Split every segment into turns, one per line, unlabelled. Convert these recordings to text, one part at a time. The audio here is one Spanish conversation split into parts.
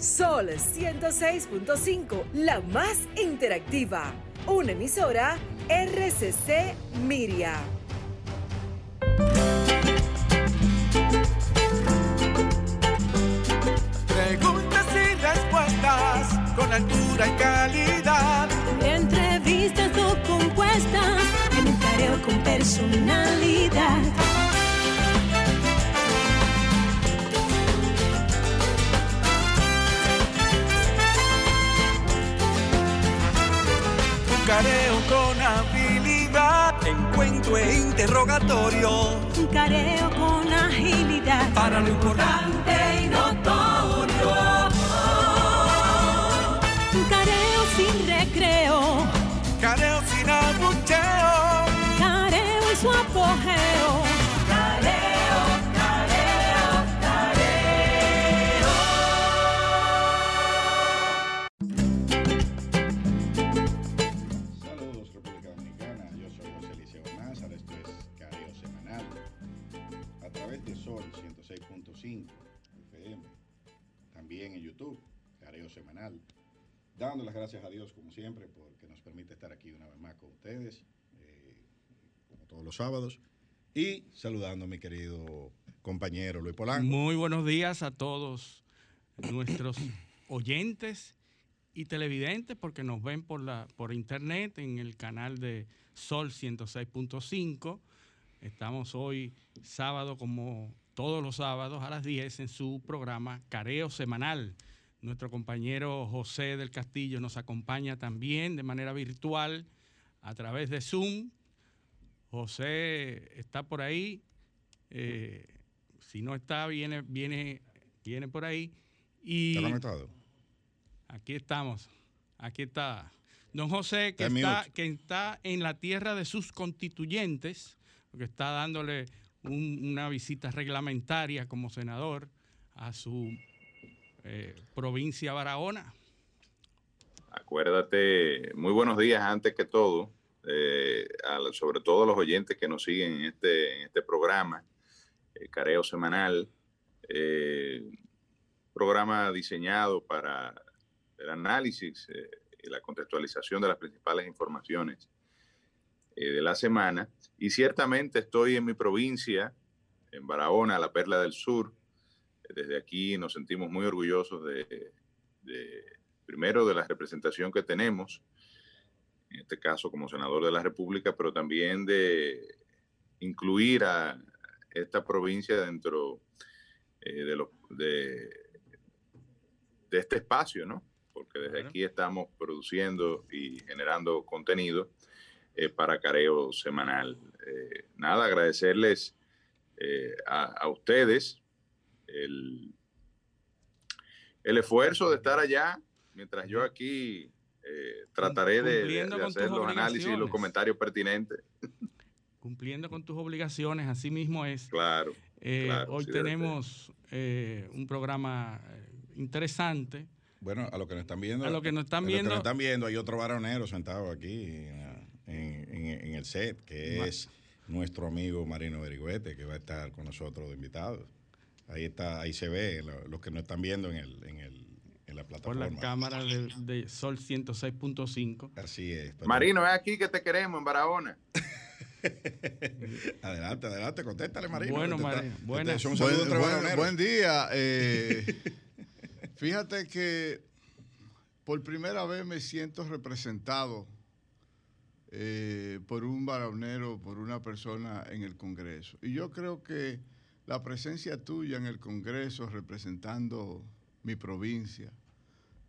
Sol 106.5, la más interactiva. Una emisora RCC Miria.
Preguntas y respuestas con altura y calidad.
Entrevistas o compuestas en un careo con personalidad.
Careo con habilidad. Encuentro e interrogatorio.
Un careo con agilidad.
Para lo importante y notorio.
Un careo sin recreo.
Careo sin abucheo.
Careo y su apogeo.
YouTube, Careo Semanal, dando las gracias a Dios como siempre porque nos permite estar aquí una vez más con ustedes, eh, como todos los sábados, y saludando a mi querido compañero Luis Polanco.
Muy buenos días a todos nuestros oyentes y televidentes porque nos ven por la por internet en el canal de Sol 106.5. Estamos hoy sábado como todos los sábados a las 10 en su programa Careo Semanal. Nuestro compañero José del Castillo nos acompaña también de manera virtual a través de Zoom. José está por ahí. eh, si no está, viene, viene, viene por ahí. Y aquí estamos. Aquí está. Don José, que
Está
que está en la tierra de sus constituyentes, porque está dándole un- una visita reglamentaria como senador a su eh, provincia Barahona.
Acuérdate, muy buenos días antes que todo, eh, sobre todo a los oyentes que nos siguen en este, este programa, eh, Careo Semanal, eh, programa diseñado para el análisis y la contextualización de las principales informaciones de la semana. Y ciertamente estoy en mi provincia, en Barahona, la Perla del Sur. Desde aquí nos sentimos muy orgullosos de- de primero de la representación que tenemos, en este caso como senador de la República, pero también de incluir a esta provincia dentro eh, de, los- de, de este espacio, ¿no? Porque desde aquí estamos produciendo y generando contenido eh, para Careo Semanal. Eh, nada, agradecerles eh, a, a ustedes el, el esfuerzo de estar allá, mientras yo aquí eh, trataré de- hacer los análisis y los comentarios pertinentes.
Cumpliendo con tus obligaciones, así mismo es.
Claro.
Eh,
claro,
hoy
sí,
tenemos eh, un programa interesante.
Bueno, a los que nos están viendo.
A los que nos están
a los que
viendo-
nos están viendo, hay otro varonero sentado aquí en, en- en el set, que es nuestro amigo Marino Berigüete, que va a estar con nosotros de invitado. Ahí está, ahí se ve, lo- los que nos están viendo en, el, en, el, en la
por
plataforma.
la cámara de, de Sol 106.5.
Así es. pero-
Marino, es aquí que te queremos en Barahona.
Adelante, adelante, contéstale, Marino.
Bueno, Marino, buenas.
Buen, buen-
varoneros.
buen día. eh, fíjate que por primera vez me siento representado eh, por un varonero, por una persona en el Congreso. Y yo creo que la presencia tuya en el Congreso representando mi provincia,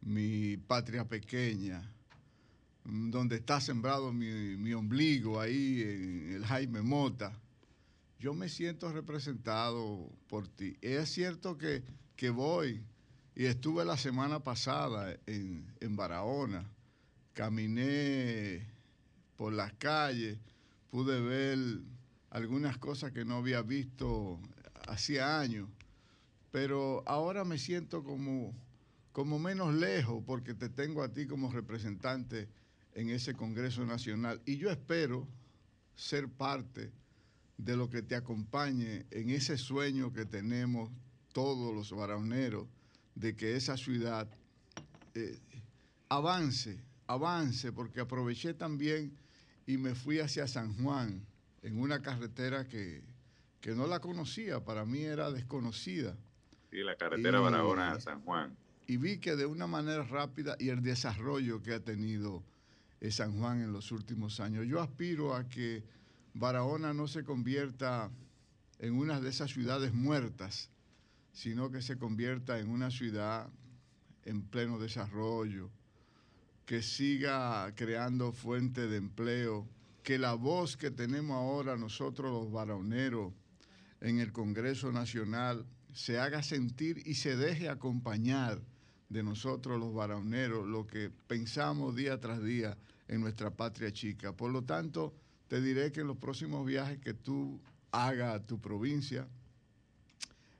mi patria pequeña, mm, donde está sembrado mi, mi ombligo ahí en el Jaime Mota, yo me siento representado por ti. Es cierto que, que voy y estuve la semana pasada en, en Barahona, caminé por las calles, pude ver algunas cosas que no había visto hacía años, pero ahora me siento como, como menos lejos porque te tengo a ti como representante en ese Congreso Nacional. Y yo espero ser parte de lo que te acompañe en ese sueño que tenemos todos los varoneros de que esa ciudad eh, avance, avance, porque aproveché también y me fui hacia San Juan en una carretera que, que no la conocía, para mí era desconocida.
Sí, la carretera Barahona San Juan.
Y vi que de una manera rápida y el desarrollo que ha tenido eh, San Juan en los últimos años. Yo aspiro a que Barahona no se convierta en una de esas ciudades muertas, sino que se convierta en una ciudad en pleno desarrollo, que siga creando fuentes de empleo, que la voz que tenemos ahora nosotros los barahoneros en el Congreso Nacional se haga sentir y se deje acompañar de nosotros los barahoneros, lo que pensamos día tras día en nuestra patria chica. Por lo tanto, te diré que en los próximos viajes que tú hagas a tu provincia,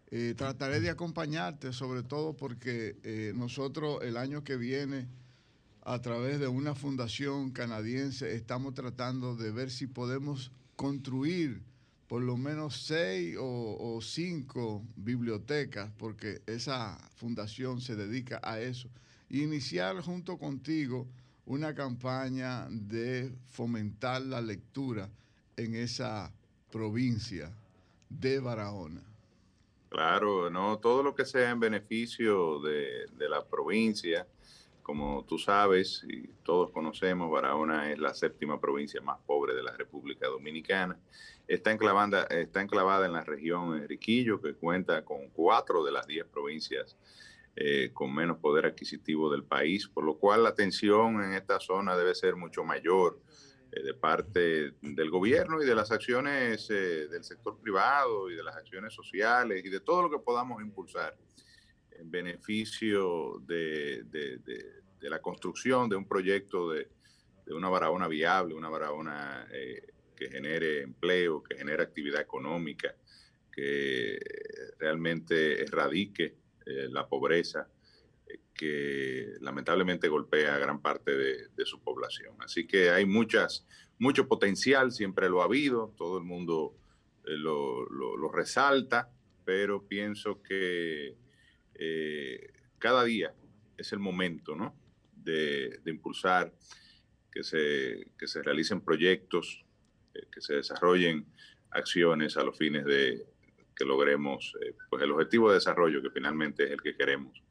eh, trataré de acompañarte, sobre todo porque eh, nosotros el año que viene, a través de una fundación canadiense, estamos tratando de ver si podemos construir por lo menos seis o, cinco bibliotecas, porque esa fundación se dedica a eso. iniciar junto contigo una campaña de fomentar la lectura en esa provincia de Barahona.
Claro, no, todo lo que sea en beneficio de, de la provincia, como tú sabes y todos conocemos, Barahona es la séptima provincia más pobre de la República Dominicana. Está enclavada, está enclavada en la región Enriquillo, que cuenta con cuatro de las diez provincias eh, con menos poder adquisitivo del país, por lo cual la tensión en esta zona debe ser mucho mayor eh, de parte del gobierno y de las acciones eh, del sector privado y de las acciones sociales y de todo lo que podamos impulsar en beneficio de, la construcción de un proyecto de, una Barahona viable, una Barahona eh, que genere empleo, que genere actividad económica, que realmente erradique eh, la pobreza eh, que lamentablemente golpea a gran parte de, su población. Así que hay muchas, mucho potencial, siempre lo ha habido, todo el mundo lo, lo resalta, pero pienso que eh, cada día es el momento ¿no? De, impulsar que se, que se realicen proyectos, eh, que se desarrollen acciones a los fines de que logremos eh, pues el objetivo de desarrollo que finalmente es el que queremos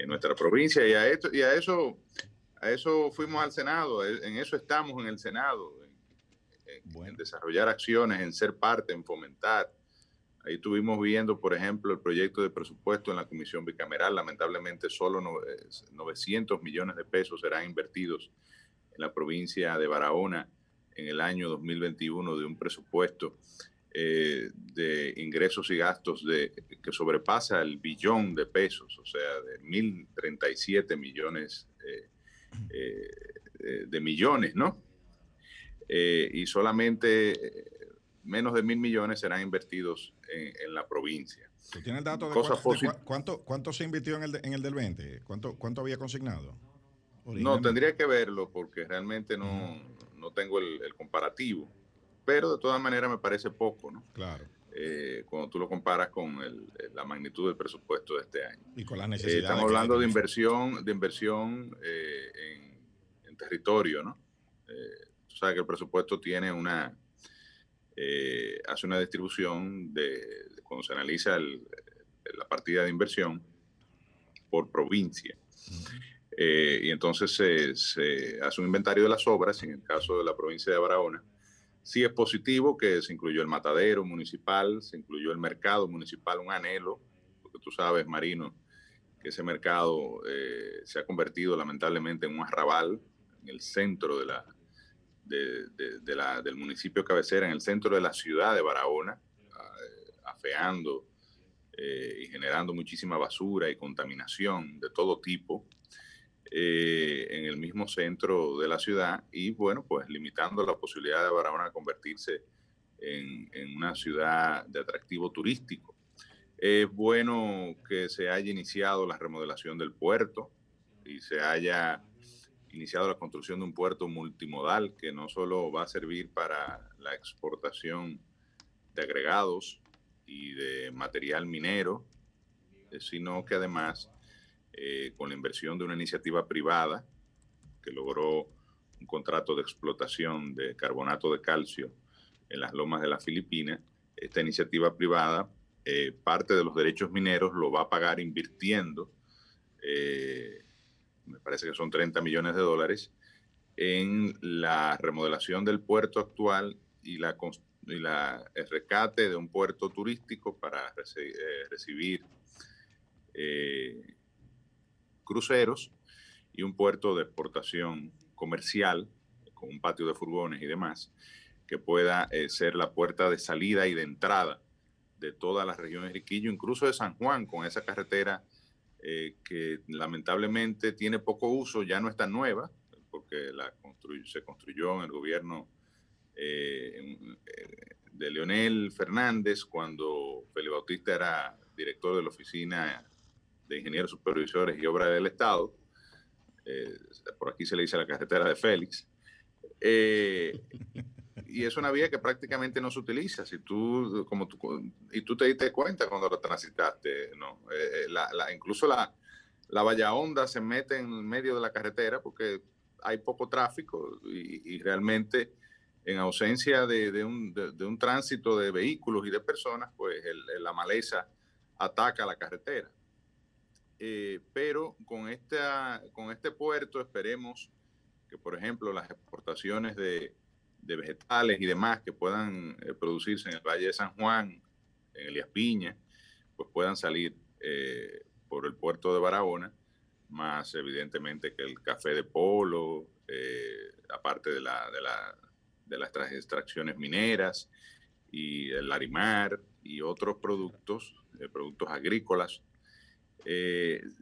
en nuestra provincia. Y a esto y a eso a eso fuimos al Senado. En eso estamos en el Senado en desarrollar acciones en ser parte en fomentar Ahí estuvimos viendo, por ejemplo, el proyecto de presupuesto en la Comisión Bicameral. Lamentablemente, solo 900 millones de pesos serán invertidos en la provincia de Barahona en el año 2021 de un presupuesto eh, de ingresos y gastos que sobrepasa el billón de pesos, o sea, de 1.037 millones eh, eh, de millones, ¿no? y solamente menos de mil millones serán invertidos en, la provincia.
¿Tú tienes el dato de, cuánto, cuánto, se invirtió en el, en el del 20? ¿Cuánto, ¿Cuánto había consignado?
No, tendría que verlo porque realmente no, no tengo el, comparativo. Pero de todas maneras me parece poco, ¿no?
Claro.
Eh, cuando tú lo comparas con la magnitud del presupuesto de este año.
Y con la necesidad.
estamos hablando de inversión, de inversión eh, en, en, territorio, ¿no? Eh, tú sabes que el presupuesto tiene una, eh, hace una distribución de, cuando se analiza la partida de inversión por provincia. Eh, y entonces se, hace un inventario de las obras, en el caso de la provincia de Barahona. Sí es positivo que se incluyó el matadero municipal, se incluyó el mercado municipal, un anhelo, porque tú sabes, Marino, que ese mercado eh, se ha convertido lamentablemente en un arrabal en el centro de la, de, la, del municipio cabecera en el centro de la ciudad de Barahona, afeando eh, y generando muchísima basura y contaminación de todo tipo eh, en el mismo centro de la ciudad y bueno, pues limitando la posibilidad de Barahona convertirse en, en una ciudad de atractivo turístico. Es bueno que se haya iniciado la remodelación del puerto y se haya iniciado la construcción de un puerto multimodal que no solo va a servir para la exportación de agregados y de material minero, eh, sino que además eh, con la inversión de una iniciativa privada que logró un contrato de explotación de carbonato de calcio en las lomas de las Filipinas. Esta iniciativa privada, eh, parte de los derechos mineros lo va a pagar invirtiendo, me parece que son 30 millones de dólares, en la remodelación del puerto actual y la, y el rescate de un puerto turístico para eh, recibir cruceros y un puerto de exportación comercial con un patio de furgones y demás que pueda eh, ser la puerta de salida y de entrada de toda la región de Riquillo, incluso de San Juan, con esa carretera eh, que lamentablemente tiene poco uso, ya no está nueva, porque la se construyó en el gobierno eh, de Leonel Fernández cuando Felipe Bautista era director de la Oficina de Ingenieros Supervisores y Obras del Estado. por aquí se le dice la carretera de Félix. y es una vía que prácticamente no se utiliza. Si tú, como y tú te diste cuenta cuando lo transitaste, ¿no? Eh, la, incluso la, la valla honda se mete en medio de la carretera porque hay poco tráfico y, realmente en ausencia de, de, un, de, un, tránsito de vehículos y de personas, pues la maleza ataca la carretera. Eh, pero con, esta, con este puerto esperemos que, por ejemplo, las exportaciones de, de vegetales y demás que puedan eh, producirse en el Valle de San Juan, en Elías Piña, pues puedan salir eh, por el puerto de Barahona, más evidentemente que el café de polo, eh, aparte de, la, de, la, de las extracciones mineras y el arimar y otros productos, productos agrícolas.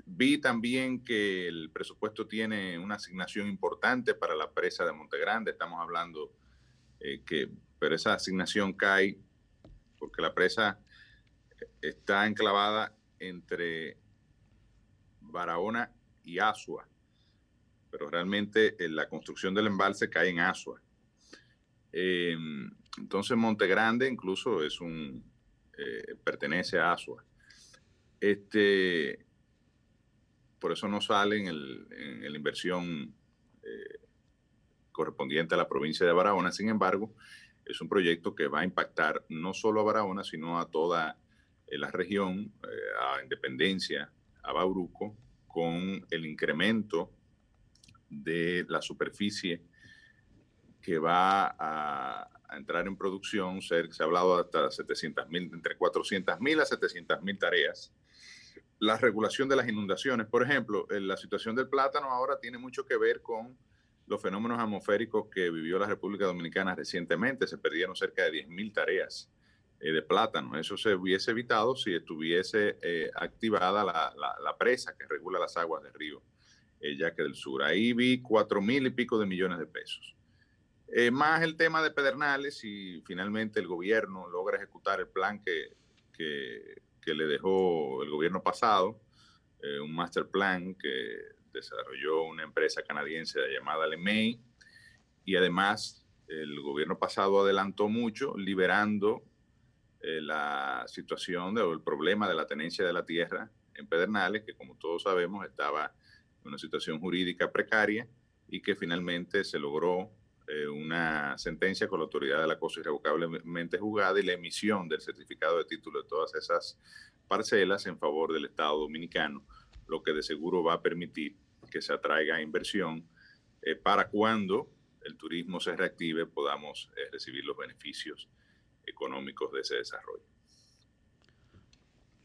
vi también que el presupuesto tiene una asignación importante para la presa de Montegrande. Estamos hablando eh, que, pero esa asignación cae porque la presa está enclavada entre Barahona y Asua, pero realmente eh, la construcción del embalse cae en Asua. Eh, entonces Monte Grande incluso es un pertenece a Asua. Este, por eso no sale en, el, en la inversión correspondiente a la provincia de Barahona. Sin embargo, es un proyecto que va a impactar no solo a Barahona, sino a toda eh, la región, eh, a Independencia, a Bauruco, con el incremento de la superficie que va a, entrar en producción. Se, se ha hablado hasta 700 mil, entre 400 mil a 700 mil tareas. La regulación de las inundaciones, por ejemplo, la situación del plátano ahora tiene mucho que ver con los fenómenos atmosféricos que vivió la República Dominicana recientemente. Se perdieron cerca de 10.000 tareas eh, de plátano. Eso se hubiese evitado si estuviese eh, activada la, presa que regula las aguas del río eh, Yaque del Sur. Ahí vi cuatro mil y pico de millones de pesos. más el tema de Pedernales y finalmente el gobierno logra ejecutar el plan que, que, que le dejó el gobierno pasado, un master plan que desarrolló una empresa canadiense llamada LeMay y además el gobierno pasado adelantó mucho liberando eh, la situación o el problema de la tenencia de la tierra en Pedernales, que como todos sabemos estaba en una situación jurídica precaria y que finalmente se logró eh, una sentencia con la autoridad de la cosa irrevocablemente juzgada y la emisión del certificado de título de todas esas parcelas en favor del Estado dominicano, lo que de seguro va a permitir que se atraiga inversión eh, para cuando el turismo se reactive podamos eh, recibir los beneficios económicos de ese desarrollo.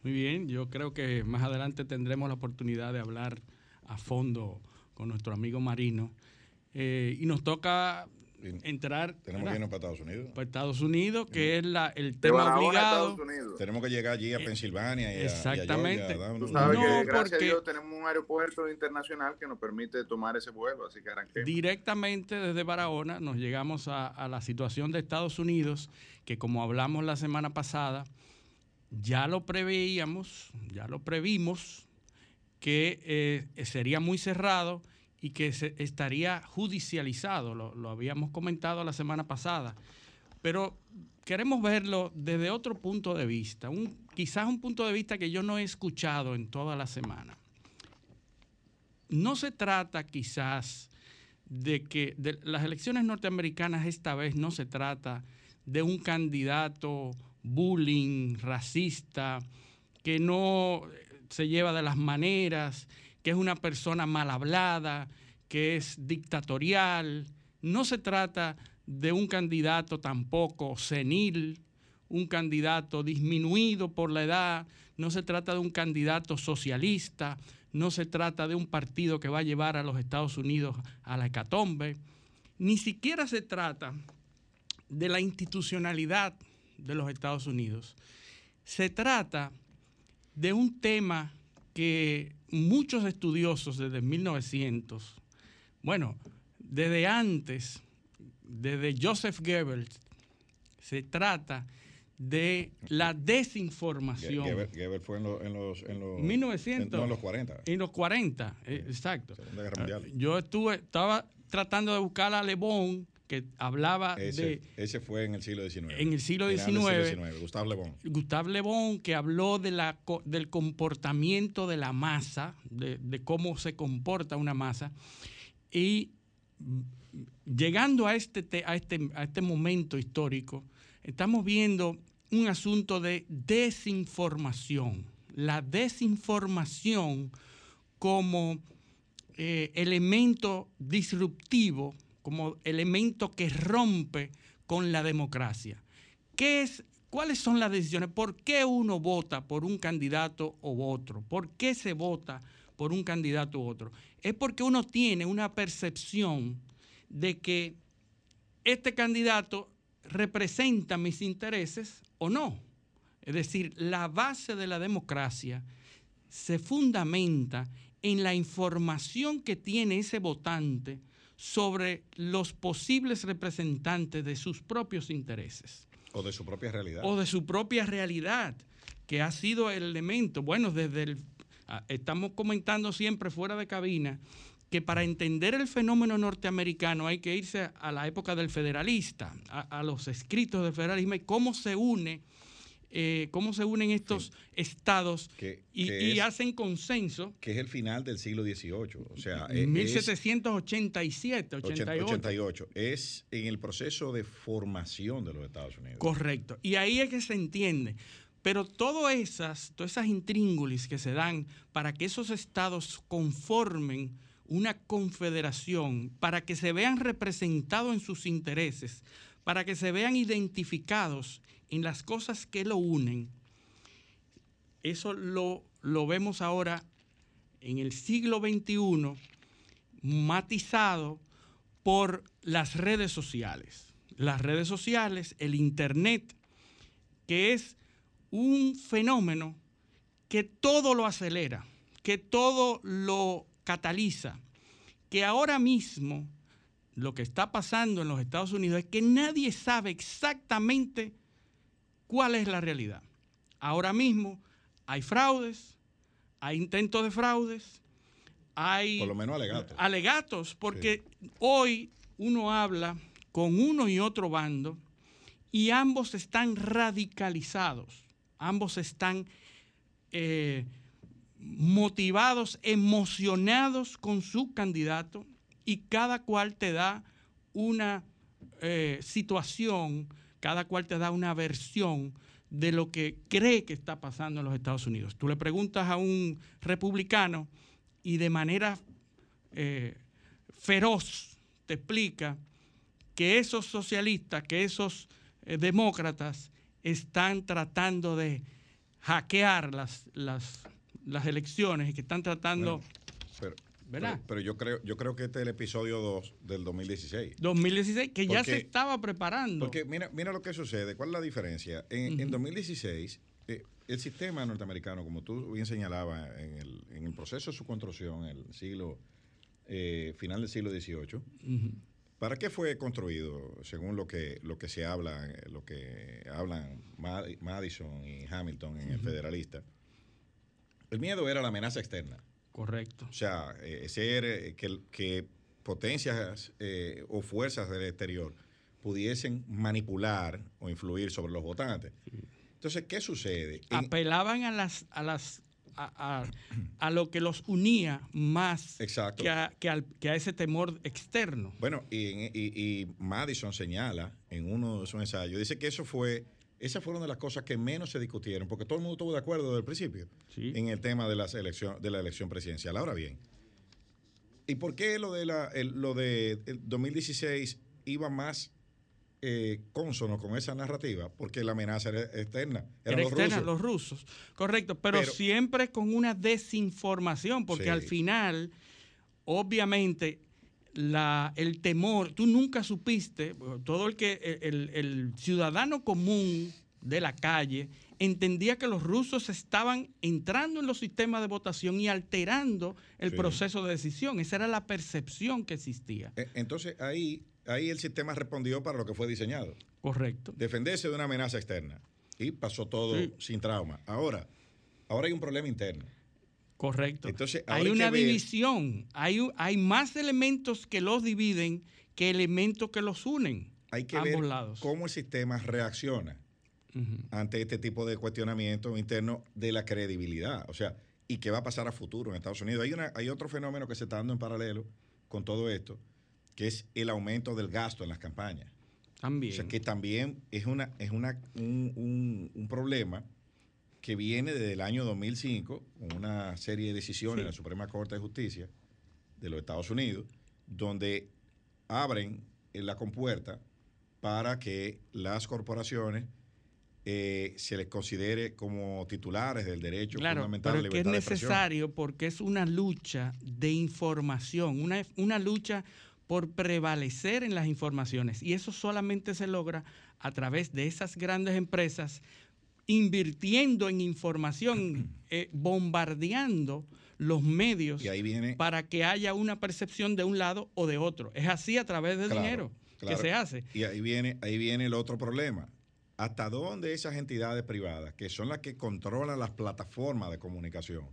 Muy bien, yo creo que más adelante tendremos la oportunidad de hablar a fondo con nuestro amigo Marino. Eh, y nos toca entrar.
Tenemos que irnos para Estados Unidos.
Para Estados Unidos, que es la, el tema obligado.
Tenemos que llegar allí a eh, Pensilvania. Y
exactamente.
Tú sabes que gracias a Dios tenemos un aeropuerto internacional que nos permite tomar ese vuelo, así que arranquemos.
Directamente desde Barahona nos llegamos a, a la situación de Estados Unidos, que como hablamos la semana pasada, ya lo preveíamos, ya lo previmos, que eh, sería muy cerrado y que se, estaría judicializado, lo, habíamos comentado la semana pasada, pero queremos verlo desde otro punto de vista, un, quizás un punto de vista que yo no he escuchado en toda la semana. no se trata quizás de que de las elecciones norteamericanas esta vez no se trata de un candidato bullying, racista, que no se lleva de las maneras, que es una persona mal hablada, que es dictatorial. No se trata de un candidato tampoco senil, un candidato disminuido por la edad, no se trata de un candidato socialista, no se trata de un partido que va a llevar a los Estados Unidos a la hecatombe, ni siquiera se trata de la institucionalidad de los Estados Unidos. Se trata de un tema que muchos estudiosos desde 1900, bueno, desde antes, desde Joseph Goebbels, se trata de la desinformación.
Goebbels fue en, los, en los,
1900,
en, los 40.
En los 40, eh, exacto. Yo estuve, estaba tratando de buscar a Le Bon, que hablaba
de... Ese fue en el siglo XIX.
En el siglo XIX.
Gustave Le Bon.
Gustave Le Bon, que habló de la, del comportamiento de la masa, de, de cómo se comporta una masa. Y llegando a este, a este, a este momento histórico, estamos viendo un asunto de desinformación. La desinformación como eh, elemento disruptivo, como elemento que rompe con la democracia. ¿Qué es, ¿Cuáles son las decisiones? ¿Por qué uno vota por un candidato u otro? ¿Por qué se vota por un candidato u otro? Es porque uno tiene una percepción de que este candidato representa mis intereses o no. Es decir, la base de la democracia se fundamenta en la información que tiene ese votante sobre los posibles representantes de sus propios intereses.
O de su propia realidad.
O de su propia realidad, que ha sido el elemento, bueno, desde el, estamos comentando siempre fuera de cabina, que para entender el fenómeno norteamericano hay que irse a la época del federalista, a, los escritos del federalismo y cómo se une, eh, cómo se unen estos estados y, hacen consenso.
Que es el final del siglo XVIII, o sea,
1787,
88. 88. Es en el proceso de formación de los Estados Unidos.
Correcto. Y ahí es que se entiende. Pero todas esas, todas esas intríngulis que se dan para que esos estados conformen una confederación para que se vean representados en sus intereses, para que se vean identificados en las cosas que lo unen. Eso lo, lo vemos ahora en el siglo XXI matizado por las redes sociales. Las redes sociales, el Internet, que es un fenómeno que todo lo acelera, que todo lo cataliza que ahora mismo lo que está pasando en los Estados Unidos es que nadie sabe exactamente cuál es la realidad. Ahora mismo hay fraudes, hay intentos de fraudes, hay...
Por lo menos alegatos.
Alegatos, porque hoy uno habla con uno y otro bando y ambos están radicalizados, ambos están eh, motivados, emocionados con su candidato y cada cual te da una eh, situación, cada cual te da una versión de lo que cree que está pasando en los Estados Unidos. Tú le preguntas a un republicano y de manera eh, feroz te explica que esos socialistas, que esos eh, demócratas están tratando de hackear las, las las elecciones y que están tratando...
¿verdad? Pero, yo creo yo creo que este es el episodio 2 del 2016.
2016, que ya se estaba preparando.
Porque mira, mira lo que sucede, ¿cuál es la diferencia? En, 2016, eh, el sistema norteamericano, como tú bien señalabas, en el, en el proceso de su construcción, en el siglo, eh, final del siglo XVIII, ¿Para qué fue construido, según lo que, lo que se habla, lo que hablan Madison y Hamilton en el Federalista? El miedo era la amenaza externa.
Correcto.
O sea, eh, ser eh, que, potencias eh, o fuerzas del exterior pudiesen manipular o influir sobre los votantes. Entonces, ¿qué sucede?
Apelaban a las, a las a, a- a lo que los unía más
Exacto.
que a, que al- que a ese temor externo.
Bueno, y, y- y Madison señala en uno de sus ensayos, dice que eso fue, esas fueron de las cosas que menos se discutieron, porque todo el mundo estuvo de acuerdo desde el principio
Sí.
en el tema de, las elección, de la elección presidencial. Ahora bien, ¿y por qué lo de, la, el- lo de el 2016 iba más eh, consono con esa narrativa? Porque la amenaza era externa, eran
Era
los
externa,
rusos.
los rusos. Correcto, pero,
Pero-
siempre con una desinformación, porque
Sí.
al final, obviamente, la, el temor, tú nunca supiste, todo el que el, el ciudadano común de la calle entendía que los rusos estaban entrando en los sistemas de votación y alterando el
Sí.
proceso de decisión. Esa era la percepción que existía.
Eh, Entonces ahí, ahí el sistema respondió para lo que fue diseñado.
Correcto.
defenderse de una amenaza externa. Y pasó todo
Sí.
sin trauma. Ahora, ahora hay un problema interno.
Correcto.
Entonces,
hay una
ver-
división, hay, hay más elementos que los dividen que elementos que los unen.
Hay que
ambos
ver
lados.
cómo el sistema reacciona ante este tipo de cuestionamiento interno de la credibilidad. O sea, ¿y qué va a pasar a futuro en Estados Unidos? Hay, una, hay otro fenómeno que se está dando en paralelo con todo esto, que es el aumento del gasto en las campañas.
También.
O sea, que también es, una, es una, un, un- un problema que viene desde el año 2005, con una serie de decisiones
Sí.
de la Suprema Corte de Justicia de los Estados Unidos, donde abren la compuerta para que las corporaciones eh, se les considere como titulares del derecho
Claro,
fundamental
pero
de
es que es
libertad de expresión.
necesario porque es una lucha de información, una, una lucha por prevalecer en las informaciones. Y eso solamente se logra a través de esas grandes empresas invirtiendo en información, eh, bombardeando los medios
Y ahí viene
para que haya una percepción de un lado o de otro. Es así a través del
Claro,
dinero
claro.
que se hace.
Y ahí viene, ahí viene el otro problema. ¿Hasta dónde esas entidades privadas, que son las que controlan las plataformas de comunicación,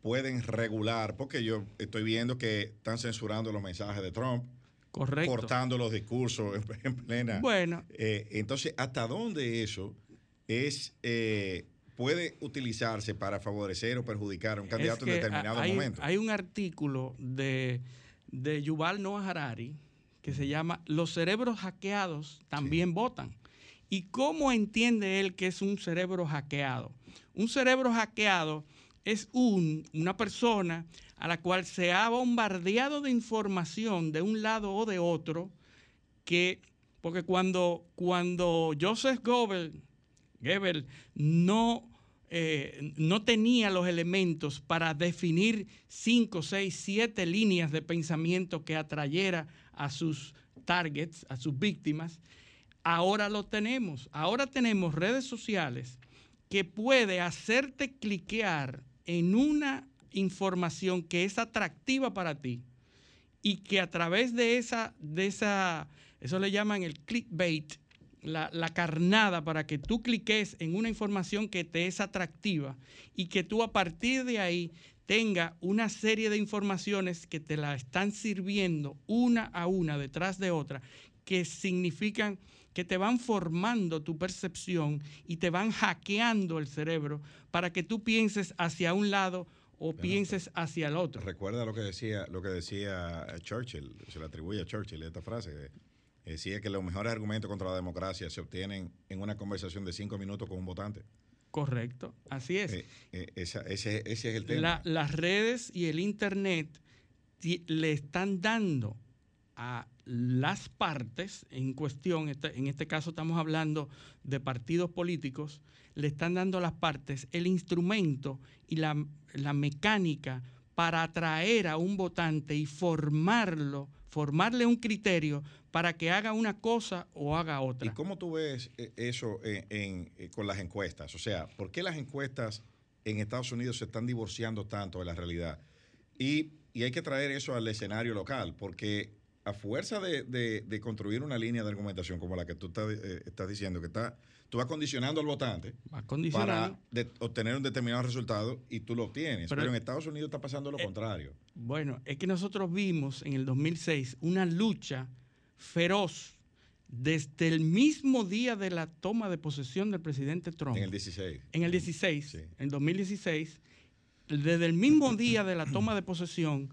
pueden regular? Porque yo estoy viendo que están censurando los mensajes de Trump,
Correcto.
cortando los discursos en, en plena.
Bueno,
Eh, entonces, ¿hasta dónde eso es eh, puede utilizarse para favorecer o perjudicar a un candidato
Es
en determinado
hay,
momento?
Hay un artículo de, de Yuval Noah Harari que se llama Los cerebros hackeados también votan. ¿Y cómo entiende él que es un cerebro hackeado? Un cerebro hackeado es un, una persona a la cual se ha bombardeado de información de un lado o de otro que, porque cuando, cuando Joseph Goebbels, Goebbels no, eh, no tenía los elementos para definir cinco, seis, siete líneas de pensamiento que atrayera a sus targets, a sus víctimas, ahora lo tenemos. Ahora tenemos redes sociales que puede hacerte cliquear en una información que es atractiva para ti y que a través de esa, de esa, eso le llaman el clickbait, la, la carnada para que tú cliques en una información que te es atractiva y que tú a partir de ahí tenga una serie de informaciones que te la están sirviendo una a una detrás de otra, que significan que te van formando tu percepción y te van hackeando el cerebro para que tú pienses hacia un lado o pienses hacia el otro.
Recuerda lo que decía, lo que decía Churchill, se le atribuye a Churchill esta frase, que decía que los mejores argumentos contra la democracia se obtienen en una conversación de cinco minutos con un votante.
Correcto, así es.
Eh, eh, esa- ese, ese es el tema.
La- las redes y el Internet le están dando a las partes en cuestión, en este caso estamos hablando de partidos políticos, le están dando a las partes el instrumento y la, la mecánica para atraer a un votante y formarlo, formarle un criterio para que haga una cosa o haga
¿Y
otra.
cómo tú ves eh, eso en- en- eh, con las encuestas? O sea, ¿por qué las encuestas en Estados Unidos se están divorciando tanto de la realidad? Y, y hay que traer eso al escenario local, porque a fuerza de, de- de construir una línea de argumentación como la que tú estás, eh, estás diciendo, que está, tú vas condicionando al votante para de- obtener un determinado resultado y tú lo obtienes.
Pero-
Pero, en Estados Unidos está pasando lo
Eh,
contrario.
Bueno, es que nosotros vimos en el 2006 una lucha feroz desde el mismo día de la toma de posesión del presidente Trump.
En el 16.
En el 16,
Sí.
en 2016, desde el mismo día de la toma de posesión,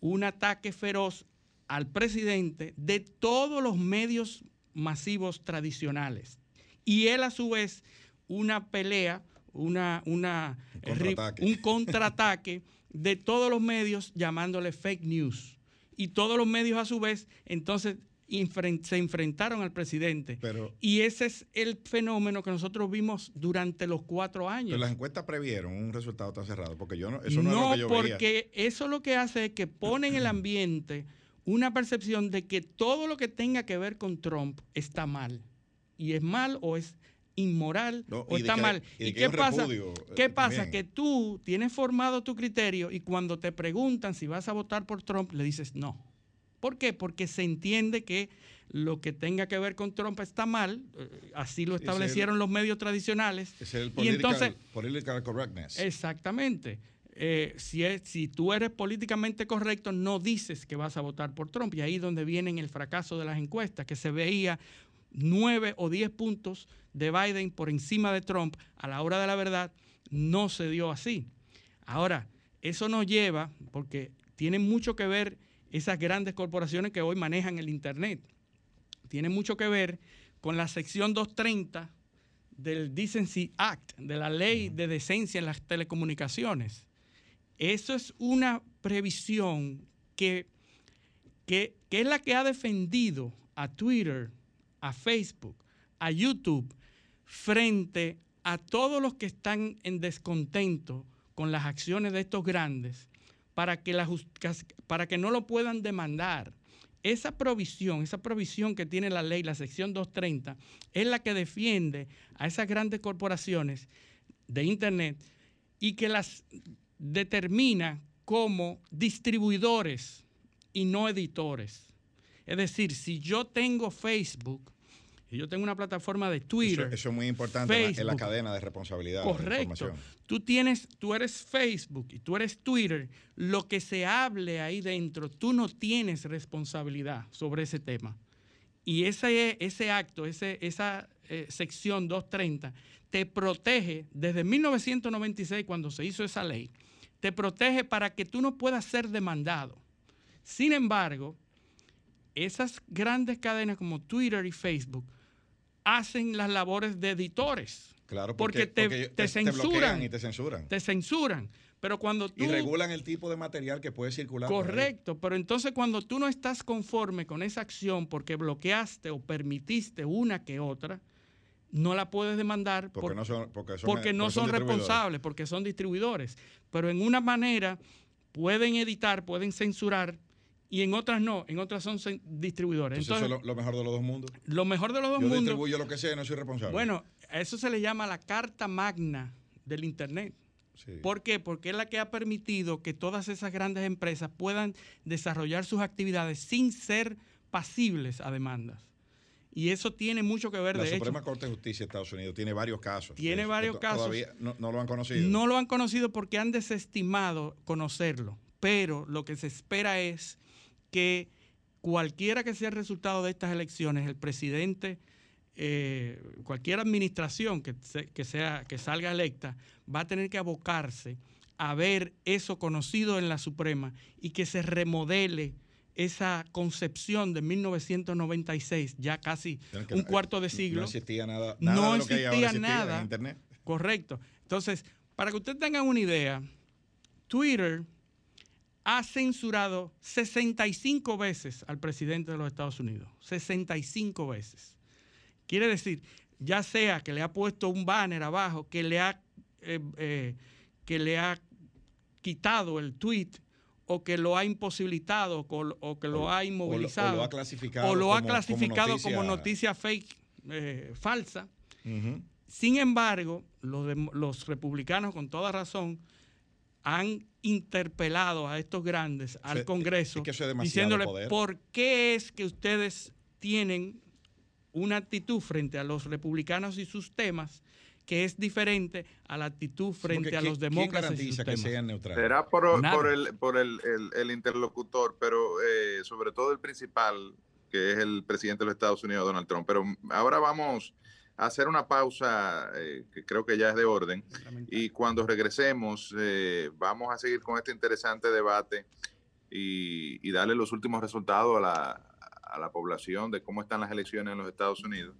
un ataque feroz al presidente de todos los medios masivos tradicionales. Y él a su vez una pelea, una, una,
Un contraataque.
un contraataque de todos los medios llamándole fake news. Y todos los medios a su vez entonces se enfrentaron al presidente.
Pero,
Y ese es el fenómeno que nosotros vimos durante los cuatro años.
pero las encuestas previeron un resultado tan cerrado, porque yo no, eso no,
no,
es lo que yo veía.
porque eso lo que hace es que pone en el ambiente una percepción de que todo lo que tenga que ver con Trump está mal. Y es mal o es inmoral
No,
o está
que-
mal.
y
¿Y
que
qué pasa?
repudio, eh,
¿Qué pasa?
también.
Que tú tienes formado tu criterio y cuando te preguntan si vas a votar por Trump, le dices no. ¿Por qué? Porque se entiende que lo que tenga que ver con Trump está mal, eh, así lo
el-
establecieron los medios tradicionales.
Es el
y
political,
entonces,
political correctness.
Exactamente. Eh, si, es- si tú eres políticamente correcto, no dices que vas a votar por Trump. Y ahí es donde viene el fracaso de las encuestas, que se veía nueve o diez puntos de Biden por encima de Trump. A la hora de la verdad, no se dio así. Ahora, eso nos lleva, porque tiene mucho que ver esas grandes corporaciones que hoy manejan el Internet. Tiene mucho que ver con la sección 230 del Decency Act, de la ley de decencia en las telecomunicaciones. Eso es una previsión que, que, que es la que ha defendido a Twitter, a Facebook, a YouTube, frente a todos los que están en descontento con las acciones de estos grandes, para que, para que no lo puedan demandar. Esa provisión, esa provisión que tiene la ley, la sección 230, es la que defiende a esas grandes corporaciones de Internet y que las determina como distribuidores y no editores. Es decir, si yo tengo Facebook yo tengo una plataforma de Twitter,
Eso, eso es muy importante en la- en la
Facebook.
cadena de responsabilidad.
Correcto. Tú tienes, tú eres Facebook y tú eres Twitter. Lo que se hable ahí dentro, tú no tienes responsabilidad sobre ese tema. Y ese, ese acto, ese, esa eh, sección 230, te protege desde 1996, cuando se hizo esa ley, te protege para que tú no puedas ser demandado. Sin embargo, esas grandes cadenas como Twitter y Facebook hacen las labores de editores.
Claro,
Porque
porque,
te-
porque
te censuran.
bloquean y te censuran.
Te censuran. Pero cuando tú...
y regulan el tipo de material que puede circular.
Correcto, pero entonces cuando tú no estás conforme con esa acción porque bloqueaste o permitiste una que otra, no la puedes demandar
Porque
por-
no son, porque son,
porque no son responsables, porque son distribuidores. Pero en una manera pueden editar, pueden censurar y en otras no, en otras son distribuidores.
Entonces,
Entonces,
eso es lo, lo mejor de los dos mundos.
lo mejor de los dos
Yo
mundos...
distribuyo lo que sea y no soy responsable.
Bueno, a eso se le llama la carta magna del Internet.
Sí.
¿Por qué? Porque es la que ha permitido que todas esas grandes empresas puedan desarrollar sus actividades sin ser pasibles a demandas. Y eso tiene mucho que ver,
la
de
Suprema
hecho.
Corte de Justicia de Estados Unidos tiene varios casos.
Tiene varios casos.
Todavía no, no lo han conocido.
No lo han conocido porque han desestimado conocerlo. Pero lo que se espera es que cualquiera que sea el resultado de estas elecciones, el presidente, eh, cualquier administración que, se- que sea, que salga electa, va a tener que abocarse a ver eso conocido en la Suprema y que se remodele esa concepción de 1996, ya casi un cuarto de siglo.
No existía nada. nada
No
de lo que hay ahora
existía
existía
nada.
en Internet.
Correcto. Entonces, para que ustedes tengan una idea, Twitter ha censurado 65 veces al presidente de los Estados Unidos. 65 veces. Quiere decir, ya sea que le ha puesto un banner abajo, que le ha, eh, eh, que le ha quitado el tweet, o que lo ha imposibilitado, o, que lo
O-
ha
o lo-
inmovilizado,
o lo ha clasificado
o lo ha
como-
clasificado como
noticia-
noticia, fake, eh, falsa. Sin embargo, los republicanos, con toda razón, han interpelado a estos grandes al
es-
Congreso,
es que
diciéndole
poder.
por qué es que ustedes tienen una actitud frente a los republicanos y sus temas que es diferente a la actitud frente
Porque
a
¿quién-
los demócratas y
¿Quién
sus
garantiza que
temas.
sean neutrales?
Será por, el, por el, el- el interlocutor, pero eh, sobre todo el principal, que es el presidente de los Estados Unidos, Donald Trump. Pero ahora vamos hacer una pausa eh, que creo que ya es de orden y cuando regresemos eh, vamos a seguir con este interesante debate y, darle los últimos resultados a la, a la población de cómo están las elecciones en los Estados Unidos.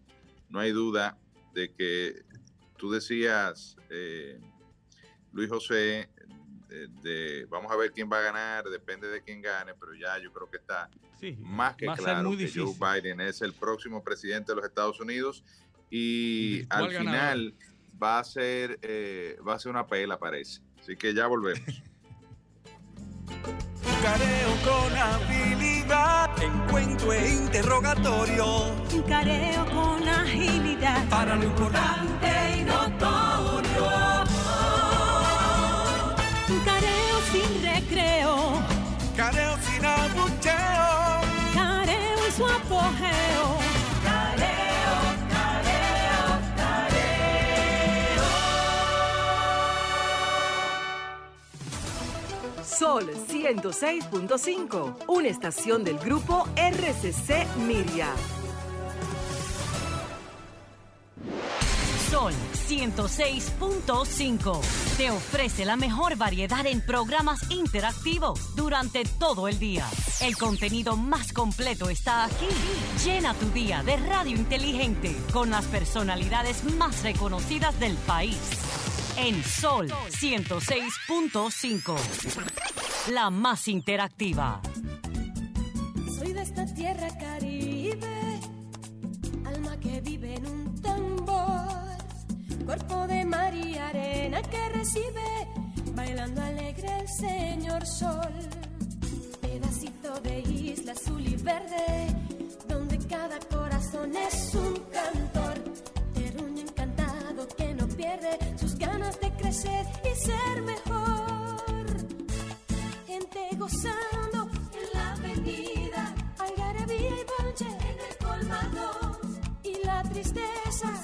No hay duda de que tú decías, eh, Luis José, de, vamos a ver quién va a ganar, depende de quién gane, pero ya yo creo que está más que claro que Joe Biden es el próximo presidente de los Estados Unidos y al final va a ser eh, va a ser una pela parece. Así que ya volvemos.
Careo con habilidad, encuentro e interrogatorio.
Careo con agilidad.
Para lo importante y notorio.
Careo sin recreo.
Careo sin abucheo.
Sol 106.5, una estación del grupo RCC Miria.
Sol 106.5 te ofrece la mejor variedad en programas interactivos durante todo el día. El contenido más completo está aquí. Llena tu día de radio inteligente con las personalidades más reconocidas del país. En Sol 106.5, la más interactiva.
Soy de esta tierra caribe, alma que vive en un tambor, cuerpo de mar arena que recibe, bailando alegre el señor sol. Pedacito de isla azul y verde, donde cada corazón es un cantor, sus ganas de crecer y ser mejor. Gente gozando en la avenida, algarabía y bonche en el colmado. Y la tristeza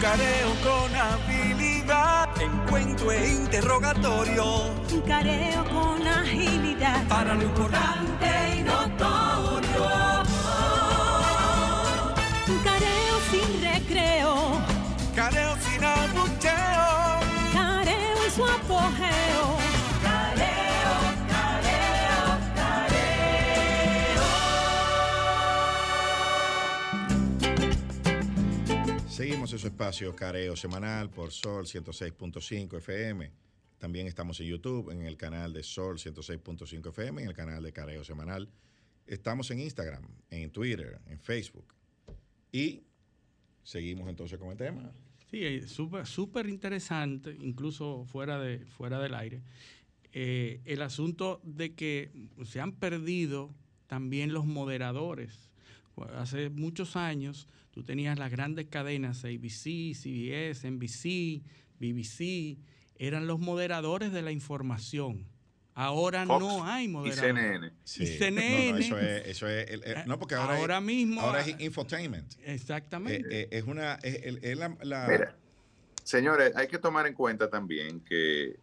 Careo con habilidad, encuentro e interrogatorio.
Careo con agilidad.
Para lo importante y notorio.
Su
espacio Careo Semanal por Sol 106.5 FM. También estamos en YouTube, en el canal de Sol 106.5 FM, en el canal de Careo Semanal. Estamos en Instagram, en Twitter, en Facebook. Y seguimos entonces con el tema.
Sí, eh, súper súper interesante, incluso fuera, de, fuera del aire, eh, el asunto de que se han perdido también los moderadores. Hace muchos años tú tenías las grandes cadenas ABC, CBS, NBC, BBC, eran los moderadores de la información. Ahora
Fox
no hay
y
moderadores.
CNN.
Sí.
Y CNN.
No, no, eso es, eso es el- el- no, porque ahora,
Ahora
es,
mismo-
ahora es infotainment.
Exactamente.
Eh, eh, es una, es, el- es la, la-
Mira, señores, hay que tomar en cuenta también que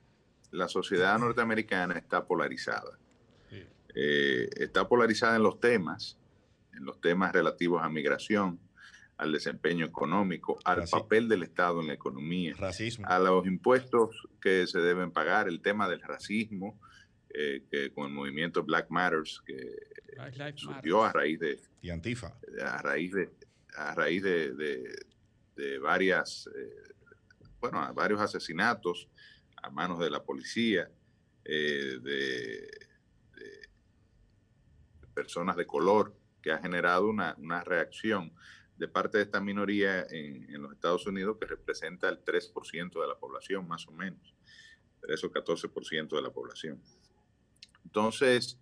la sociedad norteamericana está polarizada. Eh, está polarizada en los temas, en los temas relativos a migración, al desempeño económico, al papel del Estado en la economía,
racismo.
a los impuestos que se deben pagar, el tema del racismo, eh, que con el movimiento Black Matters, que
Black Lives
surgió a raíz de,
y Antifa.
a raíz de a raíz de, de- de varias eh, bueno a varios asesinatos a manos de la policía eh, de, de- personas de color, que ha generado una, reacción de parte de esta minoría en, en, los Estados Unidos que representa el 3% de la población, más o menos, 3 o 14% de la población. Entonces,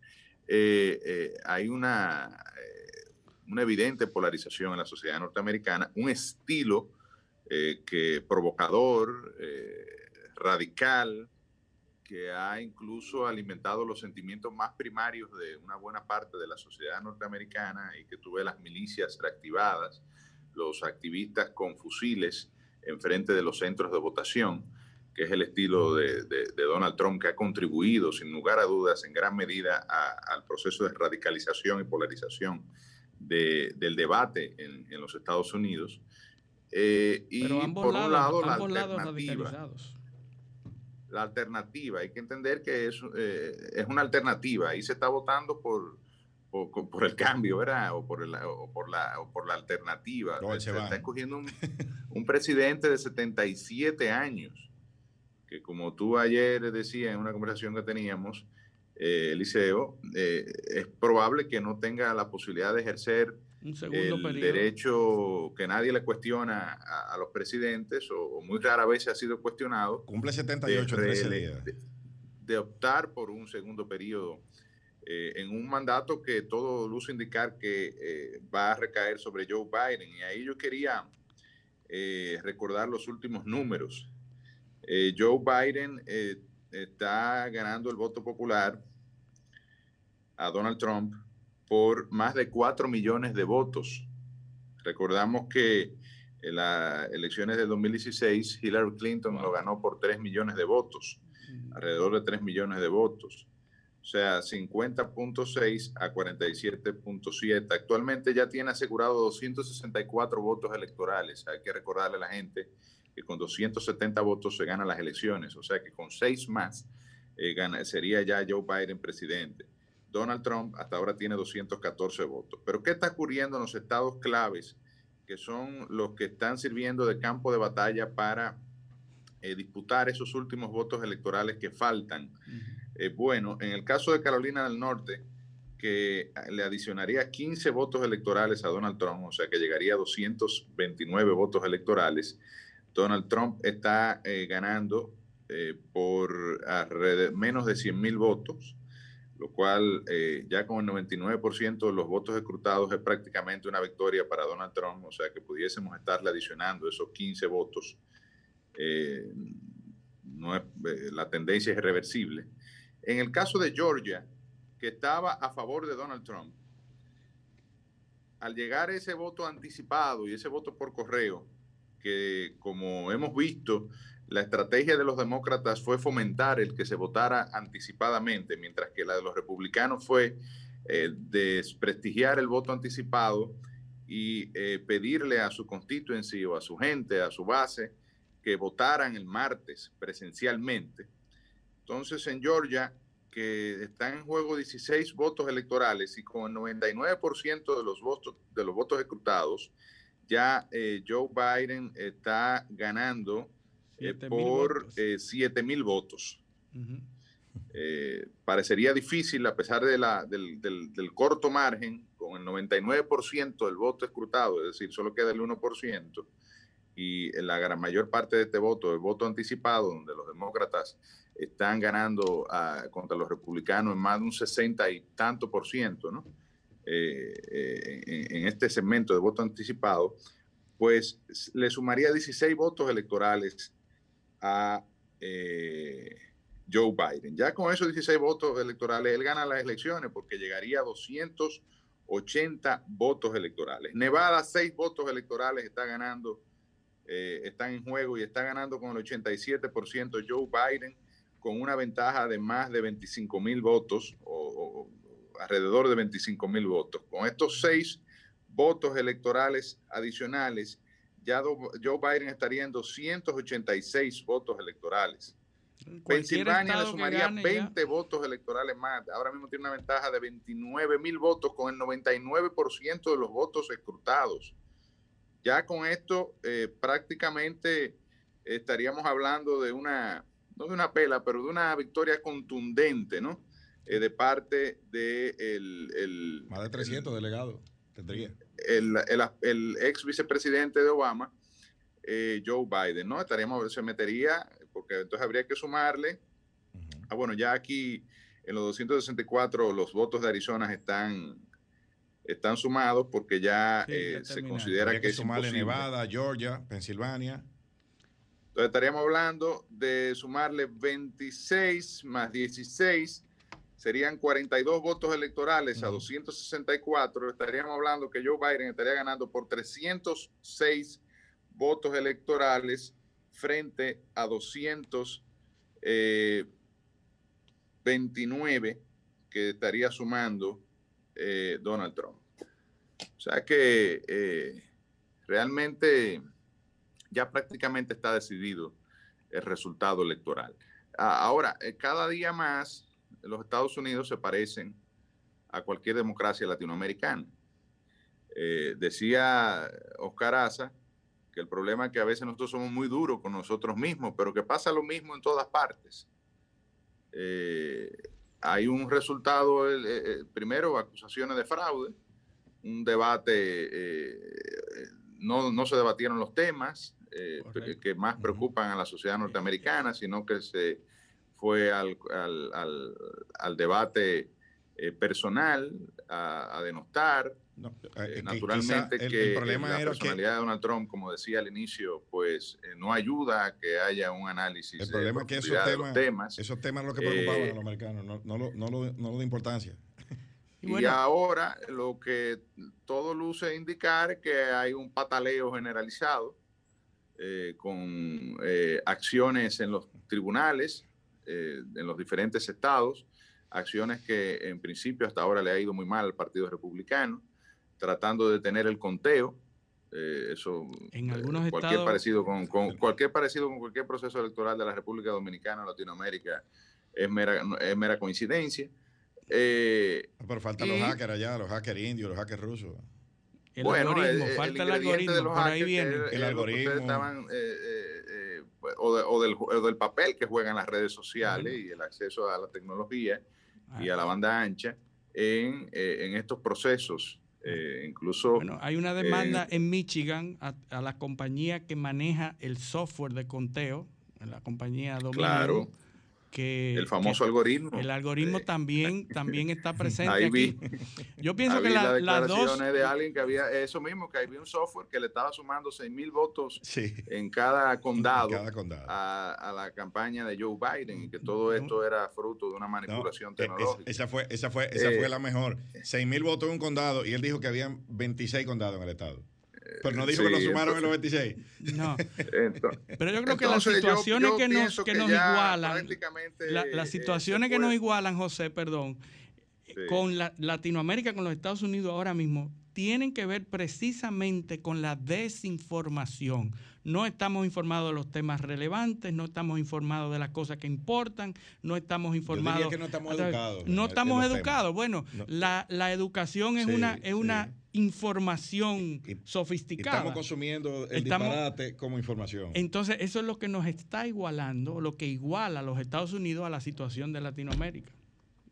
eh, eh, hay una, eh, una evidente polarización en la sociedad norteamericana, un estilo que provocador, radical, que ha incluso alimentado los sentimientos más primarios de una buena parte de la sociedad norteamericana y que tuve las milicias reactivadas, los activistas con fusiles enfrente de los centros de votación, que es el estilo de, Donald Trump, que ha contribuido sin lugar a dudas en gran medida al proceso de radicalización y polarización del debate en, los Estados Unidos. Eh, y por un lado, la alternativa. La alternativa, hay que entender que es, eh, es una alternativa. Ahí se está votando por, por, el cambio, ¿verdad? O por, por, la, por la alternativa. se, está escogiendo un, un presidente de 77 años que como tú ayer decías en una conversación que teníamos, eh, Eliseo, eh, es probable que no tenga la posibilidad de ejercer el derecho que nadie le cuestiona a, los presidentes o, muy rara vez ha sido cuestionado.
Cumple 78
de, de, optar por un segundo periodo eh, en un mandato que todo luce indicar que eh, va a recaer sobre Joe Biden. Y ahí yo quería recordar los últimos números eh, Joe Biden eh, está ganando el voto popular a Donald Trump por más de 4 millones de votos. Recordamos que en las elecciones de 2016 Hillary Clinton lo ganó por 3 millones de votos, alrededor de 3 millones de votos. O sea, 50.6 a 47.7. Actualmente ya tiene asegurado 264 votos electorales. Hay que recordarle a la gente que con 270 votos se ganan las elecciones, o sea que con seis más eh, sería ya Joe Biden presidente. Donald Trump hasta ahora tiene 214 votos. Pero ¿qué está ocurriendo en los estados claves, que son los que están sirviendo de campo de batalla para eh, disputar esos últimos votos electorales que faltan? Eh, bueno, en el caso de Carolina del Norte, que le adicionaría 15 votos electorales a Donald Trump, o sea que llegaría a 229 votos electorales, Donald Trump está eh, ganando eh, por menos de 100 mil votos, lo cual eh, ya con el 99% de los votos escrutados es prácticamente una victoria para Donald Trump, o sea que pudiésemos estarle adicionando esos 15 votos. no la tendencia es irreversible. En el caso de Georgia, que estaba a favor de Donald Trump, al llegar ese voto anticipado y ese voto por correo, que, como hemos visto, la estrategia de los demócratas fue fomentar el que se votara anticipadamente, mientras que la de los republicanos fue eh, desprestigiar el voto anticipado y eh, pedirle a su constituency o a su gente, a su base, que votaran el martes presencialmente. Entonces, en Georgia, que están en juego 16 votos electorales y con el 99% de los votos, de los votos escrutados, ya eh, Joe Biden está ganando eh, por 7 mil votos. Eh, parecería difícil, a pesar de la, del, del, corto margen, con el 99% del voto escrutado, es decir, solo queda el 1%, y la gran mayor parte de este voto, el voto anticipado, donde los demócratas están ganando ah, contra los republicanos en más de un 60 y tanto por ciento, ¿no? Eh, eh, en, este segmento de voto anticipado, pues le sumaría 16 votos electorales a eh, Joe Biden. Ya con esos 16 votos electorales, él gana las elecciones porque llegaría a 280 votos electorales. Nevada, 6 votos electorales está ganando, están en juego y está ganando con el 87% Joe Biden con una ventaja de más de 25 mil votos o alrededor de 25 mil votos. Con estos seis votos electorales adicionales, ya Joe Biden estaría en 286 votos electorales. Pensilvania le sumaría 20 votos electorales más. Ahora mismo tiene una ventaja de 29 mil votos con el 99% de los votos escrutados. Ya con esto eh, prácticamente estaríamos hablando de una, no de una pela, pero de una victoria contundente, ¿no? eh, de parte de el,
Más de 300 delegados tendría.
El, el, el ex vicepresidente de Obama, eh, Joe Biden, ¿no? Estaríamos, se metería, porque entonces habría que sumarle. Ah, bueno, ya aquí en los 264 los votos de Arizona están, están sumados porque ya,
Sí,
eh, se considera
Habría
que,
que
es
sumarle
imposible.
Nevada, Georgia, Pensilvania.
Entonces estaríamos hablando de sumarle 26 más 16, serían 42 votos electorales a 264. Estaríamos hablando que Joe Biden estaría ganando por 306 votos electorales frente a 229 que estaría sumando eh, Donald Trump. O sea que eh, realmente ya prácticamente está decidido el resultado electoral. Ahora, eh, cada día más los Estados Unidos se parecen a cualquier democracia latinoamericana. Eh, decía Oscar Aza que el problema es que a veces nosotros somos muy duros con nosotros mismos, pero que pasa lo mismo en todas partes. Eh, hay un resultado, eh, primero, acusaciones de fraude, un debate, eh, no, no se debatieron los temas que más preocupan a la sociedad norteamericana, sino que se fue al, al- al- al debate eh, personal, a, a denostar.
eh,
Eh, naturalmente
el-
que
el problema
la
era que-
personalidad de Donald Trump, como decía al inicio, pues eh, no ayuda a que haya un análisis
El
de
problema es que esos
de los
temas,
temas.
esos temas son los que preocupaban
Eh,
a los americanos, no, no, lo, no, lo, no lo de importancia.
Y, ahora lo que todo luce indicar que hay un pataleo generalizado eh, con eh, acciones en los tribunales, eh, en los diferentes estados, acciones que en principio hasta ahora le ha ido muy mal al Partido Republicano, tratando de tener el conteo. eh, eso
En
eh,
algunos
cualquier
estados-
parecido con, con- cualquier parecido con cualquier proceso electoral de la República Dominicana o Latinoamérica es mera, es mera coincidencia. Eh,
Pero faltan
y-
los hackers allá, los hackers indios, los hackers rusos.
El
bueno,
algoritmo,
el, el
falta el
de los
por ahí viene.
El algoritmo.
ustedes estaban, eh, o, de- o del, o del papel que juegan las redes sociales y el acceso a la tecnología y a la banda ancha en, eh, en estos procesos. eh, incluso
Bueno, hay una demanda
eh,
en Michigan a, a la compañía que maneja el software de conteo, la compañía Dominion,
Claro.
Que
el famoso
que
algoritmo.
El algoritmo también, también está presente
Ahí vi,
aquí. Yo pienso que la-
las
las dos
de alguien que había eso mismo, que había un software que le estaba sumando 6 mil votos en cada condado,
cada condado.
A, a la campaña de Joe Biden y que todo esto era fruto de una manipulación
Eh, es-
tecnológica.
esa fue, esa fue, esa
Eh,
fue la mejor. 6 mil votos en un condado y él dijo que habían 26 condados en el estado. Pero no dijo que lo sumaron en los
entonces-
26.
No.
Entonces-
Pero yo creo que las
entonces, yo-
situaciones
yo
que nos, que
que
nos
ya
igualan, la- las situaciones que nos igualan, José, perdón, con la- Latinoamérica, con los Estados Unidos ahora mismo, tienen que ver precisamente con la desinformación. No estamos informados de los temas relevantes, no estamos informados de las cosas que importan, no estamos informados.
que no estamos educados
No estamos educados.
temas.
Bueno,
No.
la, la educación es
Sí,
una, es una. Información
Y
sofisticada.
estamos consumiendo el
Estamos-
disparate como información.
entonces, eso es lo que nos está igualando, lo que iguala a los Estados Unidos a la situación de Latinoamérica.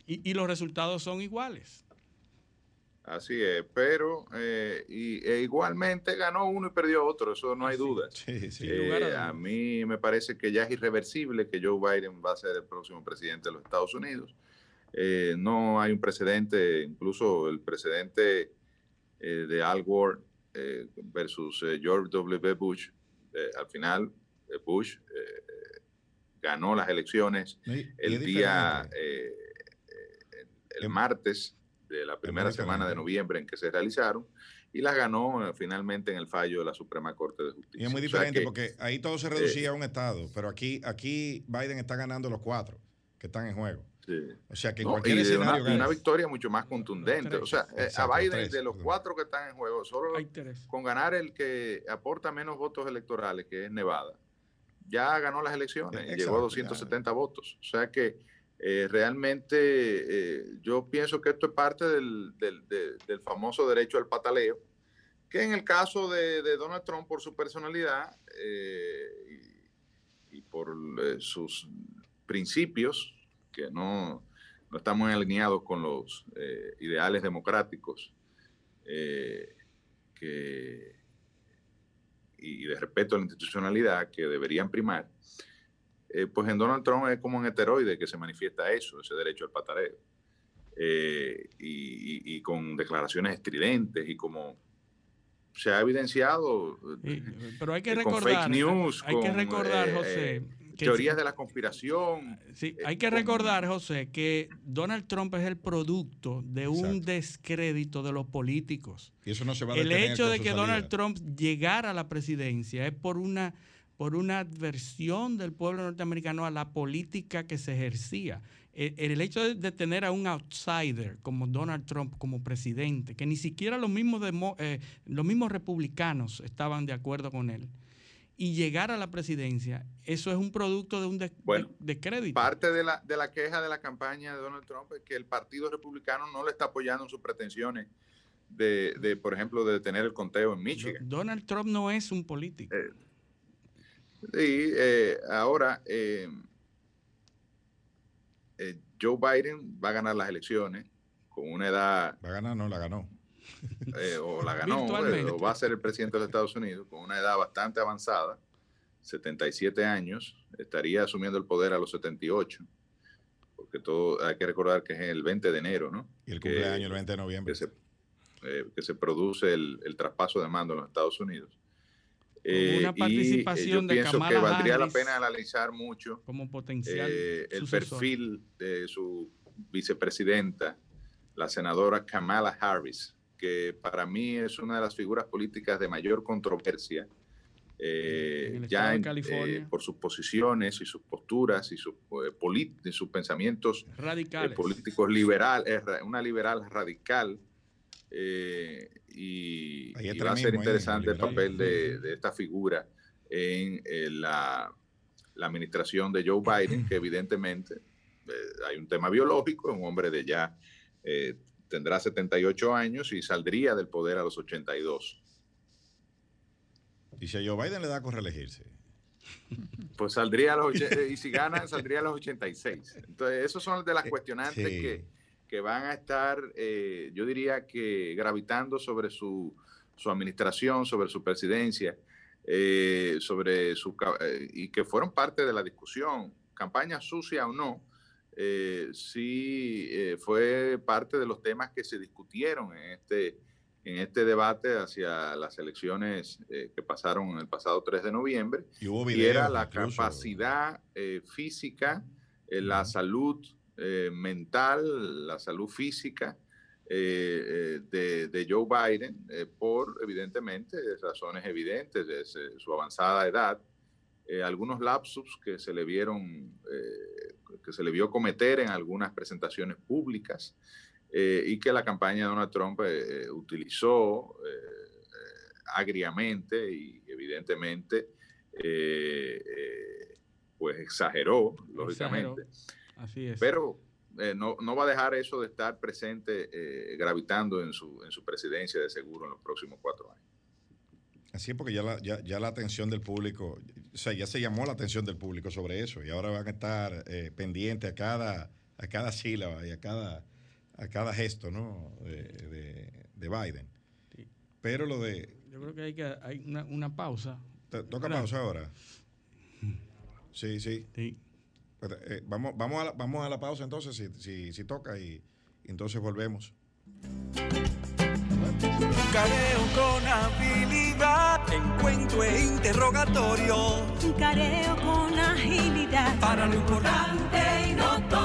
Y, y los resultados son iguales.
Así es, pero eh, y, e igualmente ganó uno y perdió otro, eso no hay duda.
Sí, sí.
Eh,
a
mí me parece que ya es irreversible que Joe Biden va a ser el próximo presidente de los Estados Unidos. Eh, no hay un precedente, incluso el precedente eh, de Al Gore eh, versus eh, George W. Bush. eh, al final, eh, Bush ganó las elecciones
y-
el día, el martes de la primera semana de noviembre en que se realizaron y las ganó finalmente en el fallo de la Suprema Corte de Justicia.
Y es muy
O sea
diferente
que,
porque ahí todo se reducía a un estado, pero aquí, aquí Biden está ganando los cuatro que están en juego.
Sí.
O sea que en
No,
cualquier
y una, victoria mucho más contundente. O sea, eh,
Exacto,
a Biden,
tres,
de los cuatro que están en juego, solo con ganar el que aporta menos votos electorales, que es Nevada, ya ganó las elecciones,
Exacto,
llegó a
ya.
270 votos. O sea que eh, realmente eh, yo pienso que esto es parte del, del- de- del famoso derecho al pataleo, que en el caso de, de Donald Trump, por su personalidad eh, y, y por eh, sus principios, que no no estamos alineados con los eh, ideales democráticos eh, que, y de respeto a la institucionalidad que deberían primar, eh, pues en Donald Trump es como un heteroide que se manifiesta eso, ese derecho al patareo. y, con declaraciones estridentes y como se ha evidenciado
pero hay que recordar, fake news, hay que recordar, José,
teorías de la conspiración.
Sí, hay que recordar, José, que Donald Trump es el producto de un descrédito de los políticos.
Y eso no se va a
El hecho de que Donald Trump llegara a la presidencia es por una por una adversión del pueblo norteamericano a la política que se ejercía. E, el, hecho de, tener a un outsider como Donald Trump como presidente, que ni siquiera los mismos, eh, los mismos republicanos estaban de acuerdo con él, y llegar a la presidencia, eso es un producto de un descrédito.
Parte de la, de la queja de la campaña de Donald Trump es que el Partido Republicano no le está apoyando en sus pretensiones de, por ejemplo, de detener el conteo en Michigan.
Donald Trump no es un político.
Eh, sí, eh, ahora eh, Joe Biden va a ganar las elecciones con una edad...
Va a ganar, no la ganó.
Eh, o la ganó, eh, o va a ser el presidente de los Estados Unidos con una edad bastante avanzada, 77 años, estaría asumiendo el poder a los 78, porque todo hay que recordar que es el 20 de enero, ¿no?
Y el cumpleaños el 20 de noviembre.
Que se, eh, que se produce el, el, traspaso de mando en los Estados Unidos.
una participación
y,
yo
pienso que valdría
la
pena analizar mucho
como potencial
el perfil de su vicepresidenta, la senadora Kamala Harris, que para mí es una de las figuras políticas de mayor controversia, eh, ya eh, por sus posiciones y sus posturas y sus, eh, sus pensamientos
radicales.
políticos liberal, una liberal radical. y, va a ser interesante el papel de, esta figura en la, la, administración de Joe Biden, que evidentemente hay un tema biológico, un hombre de ya tendrá 78 años y saldría del poder a los 82.
¿Y si a Joe Biden le da con reelegirse?
Pues saldría a los eh, y si gana saldría a los 86. Entonces, esos son de las eh, cuestionantes que, que, van a estar, eh, yo diría que gravitando sobre su, su administración, sobre su presidencia, sobre su y que fueron parte de la discusión, campaña sucia o no, eh, sí eh, fue parte de los temas que se discutieron en este, en este debate hacia las elecciones eh, que pasaron el pasado 3 de noviembre.
Y,
era la capacidad física, la salud mental, la salud física de, de, Joe Biden por, evidentemente, razones evidentes de su avanzada edad. algunos lapsus que se le vieron que se le vio cometer en algunas presentaciones públicas eh, y que la campaña de Donald Trump eh, utilizó eh, agriamente y evidentemente pues exageró, lógicamente.
Así es.
Pero no, no, va a dejar eso de estar presente, gravitando en su, en su presidencia de seguro en los próximos cuatro años.
Así es porque ya la, ya, ya la atención del público, o sea, ya se llamó la atención del público sobre eso y ahora van a estar eh, pendientes a cada, a cada sílaba y a cada, a cada gesto ¿no? de, de, Biden. Pero lo de...
Yo creo que hay, que, hay una, una pausa.
¿Toca pausa ahora? Sí, sí.
sí.
Eh, vamos, vamos, a la, vamos a la pausa entonces, si, si, si toca, y, y entonces volvemos.
Careo con habilidad, encuentro e interrogatorio.
Careo con agilidad.
Para lo importante y notorio.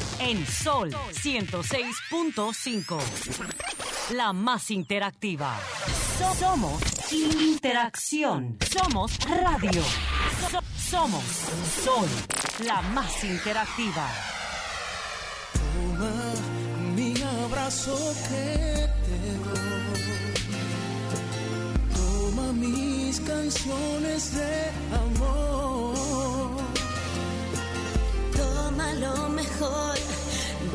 En Sol 106.5. La más interactiva. So- somos interacción. Somos radio. So- somos Sol. La más interactiva.
Toma mi abrazo que te doy. Toma mis canciones de amor.
Toma lo mejor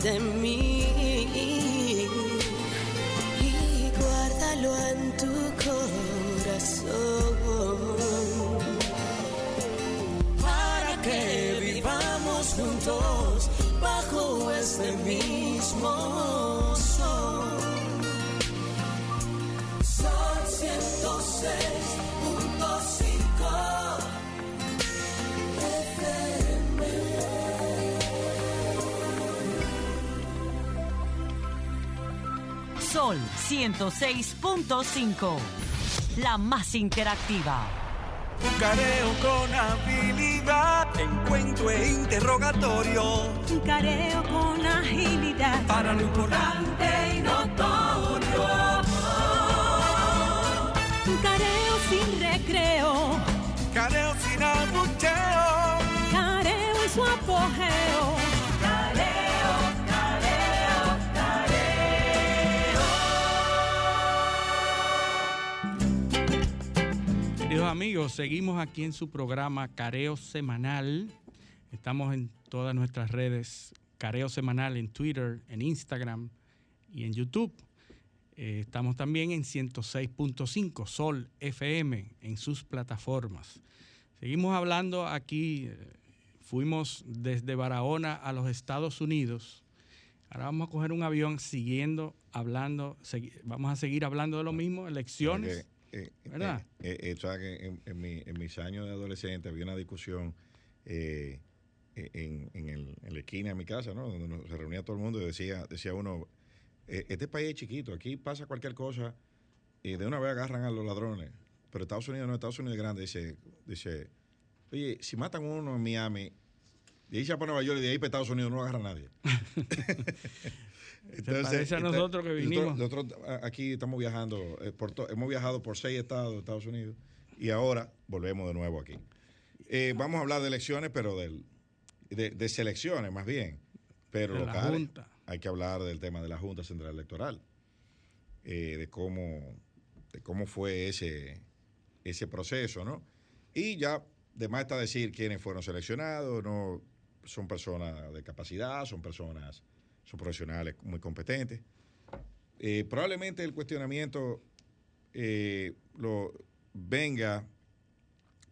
de mí y guárdalo en tu corazón.
Para que vivamos juntos bajo este mismo sol. Sol 106.5
Sol 106.5. La más interactiva.
Careo con habilidad, encuentro e interrogatorio.
Un careo con agilidad.
Para lo importante y notorio.
Un careo sin recreo.
Careo sin abucheo.
Careo en su apogeo.
Amigos, seguimos aquí en su programa Careo Semanal. Estamos en todas nuestras redes Careo Semanal en Twitter, en Instagram y en YouTube. Eh, estamos también en 106.5 Sol FM en sus plataformas. Seguimos hablando aquí, eh, fuimos desde Barahona a los Estados Unidos. Ahora vamos a coger un avión siguiendo hablando, vamos a seguir hablando de lo mismo, elecciones.
Eh,
¿Verdad?
eh, eh, sabes que en, en mi- en mis años de adolescente había una discusión en, en el- en la esquina de mi casa, ¿no? Donde se reunía todo el mundo y decía, decía uno, este país es chiquito, aquí pasa cualquier cosa y de una vez agarran a los ladrones. Pero Estados Unidos no, Estados Unidos es grande, dice, dice, oye, si matan a uno en Miami, de ahí se va para Nueva York y de ahí para Estados Unidos no agarra nadie.
parece a nosotros que vinimos.
Nosotros, nosotros, a- aquí estamos viajando, eh, por to- hemos viajado por seis estados de Estados Unidos y ahora volvemos de nuevo aquí. Eh, vamos a hablar de elecciones, pero del, de, de selecciones más bien, pero
De
locales. Hay que hablar del tema de la Junta Central Electoral, eh, de cómo de cómo fue ese, ese proceso, ¿no? Y ya, de más está decir quiénes fueron seleccionados, no son personas de capacidad, son personas, son profesionales muy competentes. Eh, probablemente el cuestionamiento eh, lo venga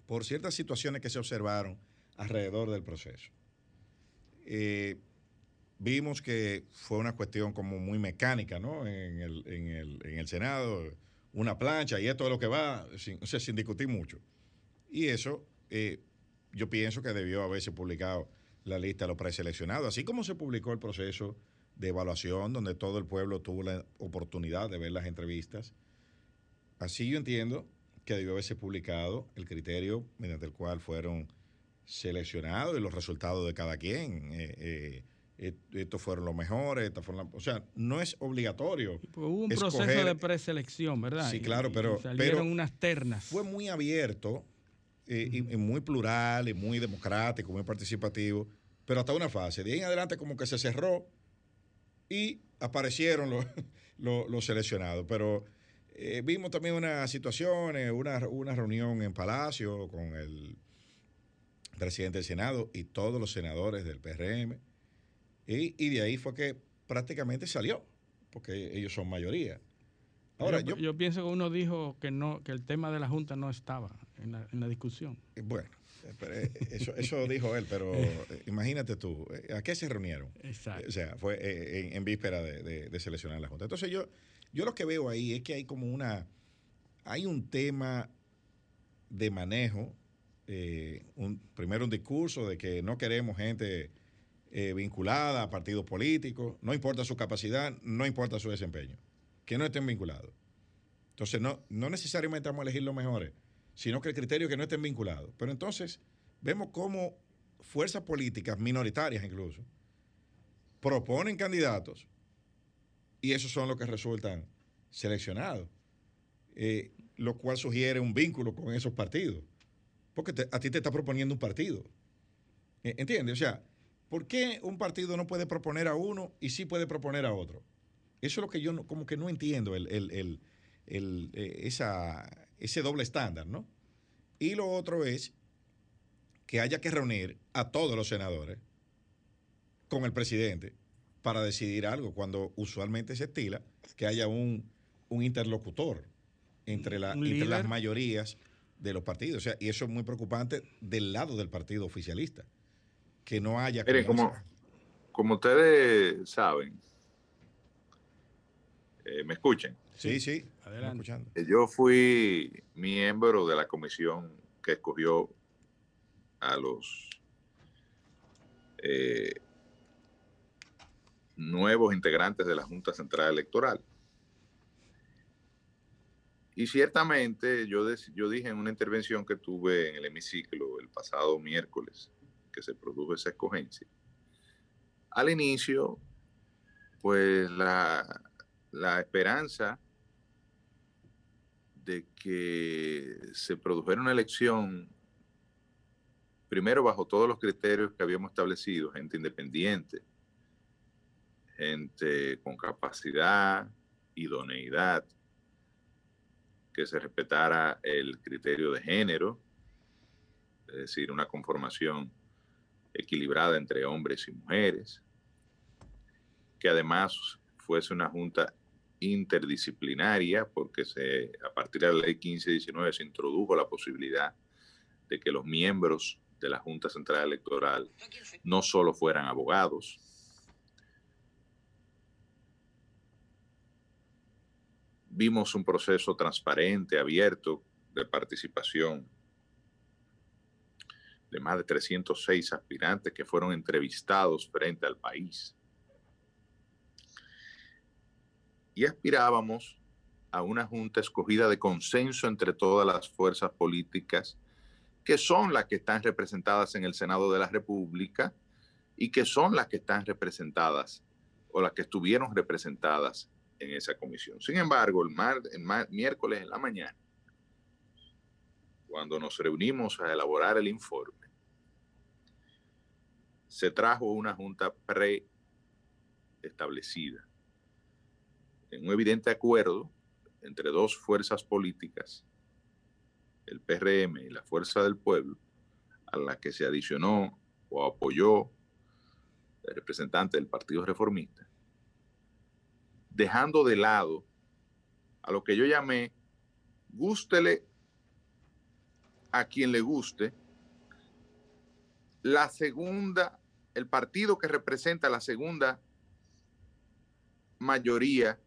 por ciertas situaciones que se observaron alrededor del proceso. Eh, vimos que fue una cuestión como muy mecánica, ¿no? En el, en el, en el Senado, una plancha y esto es lo que va, sin, sin discutir mucho. Y eso, yo pienso que debió haberse publicado la lista de los preseleccionados, así como se publicó el proceso de evaluación, donde todo el pueblo tuvo la oportunidad de ver las entrevistas. Así yo entiendo que debió haberse publicado el criterio mediante el cual fueron seleccionados y los resultados de cada quien. Eh, eh, estos fueron los mejores, estas fueron las- o sea, no es obligatorio.
Pues hubo un proceso de preselección, ¿verdad?
Sí, claro,
y
pero-
salieron
pero
unas ternas.
Fue muy abierto eh, y, y muy plural y muy democrático, muy participativo, pero hasta una fase. De ahí en adelante como que se cerró y aparecieron los, los, los seleccionados. Pero eh, vimos también unas situaciones, una, una reunión en Palacio con el presidente del Senado y todos los senadores del PRM. Y, y de ahí fue que prácticamente salió, porque ellos son mayoría. Ahora,
yo,
yo,
yo pienso que uno dijo que no que el tema de la Junta no estaba en la, en la discusión.
Eh, Bueno, eh, pero, eh, eso, eso dijo él, pero imagínate tú, ¿a qué se reunieron?
Exacto.
O sea, fue en, en víspera de, de- de seleccionar la Junta. Entonces yo, yo lo que veo ahí es que hay como una, hay un tema de manejo, eh, un, primero un discurso de que no queremos gente eh, vinculada a partidos políticos, no importa su capacidad, no importa su desempeño, que no estén vinculados. Entonces no, no necesariamente vamos a elegir los mejores, sino que el criterio es que no estén vinculados. Pero entonces vemos cómo fuerzas políticas, minoritarias incluso, proponen candidatos y esos son los que resultan seleccionados, eh, lo cual sugiere un vínculo con esos partidos, porque a ti te está proponiendo un partido. Eh, ¿Entiendes? O sea, ¿por qué un partido no puede proponer a uno y sí puede proponer a otro? Eso es lo que yo no- como que no entiendo, el, el- el- el, eh, esa, ese doble estándar, ¿no? Y lo otro es que haya que reunir a todos los senadores con el presidente para decidir algo, cuando usualmente se estila que haya un, un interlocutor entre, la-
Un
entre las mayorías de los partidos. O sea, y eso es muy preocupante del lado del partido oficialista, que no haya...
Miren, como, como ustedes saben, eh, ¿me escuchan?
Sí, sí,
Adelante.
escuchando.
Eh, Yo fui miembro de la comisión que escogió a los eh, nuevos integrantes de la Junta Central Electoral. Y ciertamente yo, dije en una intervención que tuve en el hemiciclo el pasado miércoles que se produjo esa escogencia. Al inicio, pues la, la esperanza de que se produjera una elección, primero bajo todos los criterios que habíamos establecido, gente independiente, gente con capacidad, idoneidad, que se respetara el criterio de género, es decir, una conformación equilibrada entre hombres y mujeres, que además fuese una junta interdisciplinaria, porque se, a partir de la ley 1519 se introdujo la posibilidad de que los miembros de la Junta Central Electoral no solo fueran abogados, vimos un proceso transparente, abierto de participación de más de 306 aspirantes que fueron entrevistados frente al país. Y aspirábamos a una junta escogida de consenso entre todas las fuerzas políticas que son las que están representadas en el Senado de la República y que son las que están representadas o las que estuvieron representadas en esa comisión. Sin embargo, el, miércoles en la mañana, cuando nos reunimos a elaborar el informe, se trajo una junta preestablecida, en un evidente acuerdo entre dos fuerzas políticas, el PRM y la Fuerza del Pueblo, a la que se adicionó o apoyó el representante del Partido Reformista, dejando de lado a lo que yo llamé, gústele a quien le guste, la segunda, el partido que representa la segunda mayoría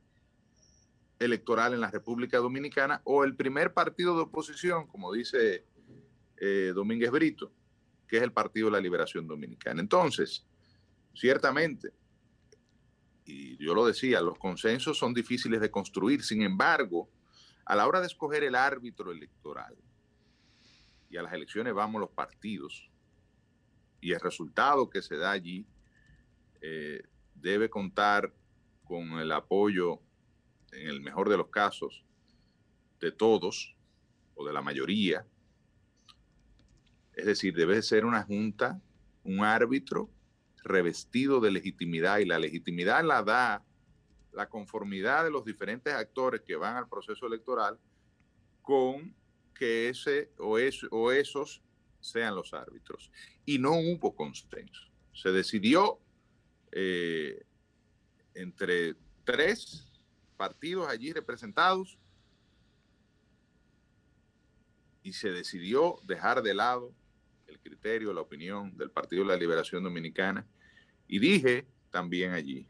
electoral en la República Dominicana o el primer partido de oposición, como dice eh, Domínguez Brito, que es el Partido de la Liberación Dominicana. Entonces, ciertamente, y yo lo decía, los consensos son difíciles de construir. Sin embargo, a la hora de escoger el árbitro electoral, y a las elecciones vamos los partidos, y el resultado que se da allí eh, debe contar con el apoyo, en el mejor de los casos, de todos o de la mayoría. Es decir, debe ser una junta, un árbitro revestido de legitimidad y la legitimidad la da la conformidad de los diferentes actores que van al proceso electoral con que ese o, o esos sean los árbitros. Y no hubo consenso. Se decidió eh, entre tres partidos allí representados y se decidió dejar de lado el criterio, la opinión del Partido de la Liberación Dominicana. Y dije también allí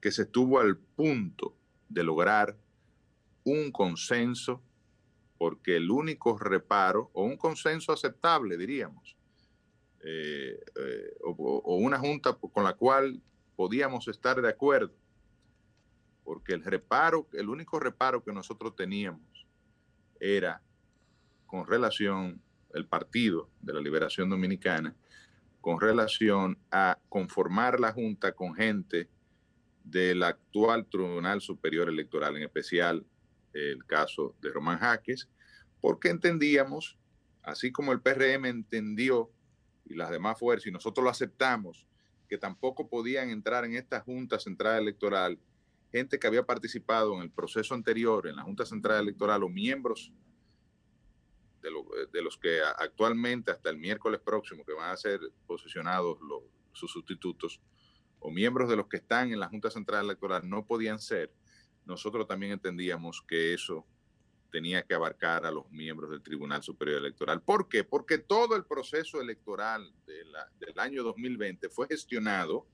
que se estuvo al punto de lograr un consenso, porque el único reparo, o un consenso aceptable, diríamos, eh, eh, o, o una junta con la cual podíamos estar de acuerdo, porque el reparo, el único reparo que nosotros teníamos era con relación el Partido de la Liberación Dominicana, con relación a conformar la Junta con gente del actual Tribunal Superior Electoral, en especial el caso de Román Jaques, porque entendíamos, así como el PRM entendió y las demás fuerzas, y nosotros lo aceptamos, que tampoco podían entrar en esta Junta Central Electoral gente que había participado en el proceso anterior en la Junta Central Electoral o miembros de, de los que actualmente hasta el miércoles próximo que van a ser posicionados los, sus sustitutos o miembros de los que están en la Junta Central Electoral no podían ser, nosotros también entendíamos que eso tenía que abarcar a los miembros del Tribunal Superior Electoral. ¿Por qué? Porque todo el proceso electoral de la, del año 2020 fue gestionado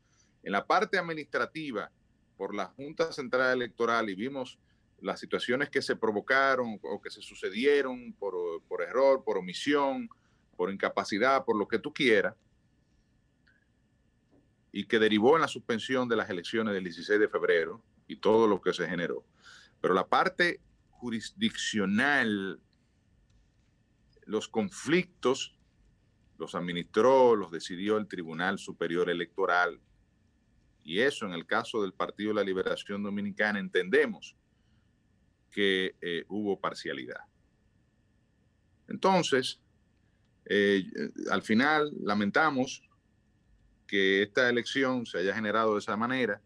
en la parte administrativa por la Junta Central Electoral y vimos las situaciones que se provocaron o que se sucedieron por, por error, por omisión, por incapacidad, por lo que tú quieras, y que derivó en la suspensión de las elecciones del 16 de febrero y todo lo que se generó. Pero la parte jurisdiccional, los conflictos los administró, los decidió el Tribunal Superior Electoral. Y eso en el caso del Partido de la Liberación Dominicana entendemos que eh, hubo parcialidad. Entonces, eh, al final lamentamos que esta elección se haya generado de esa manera,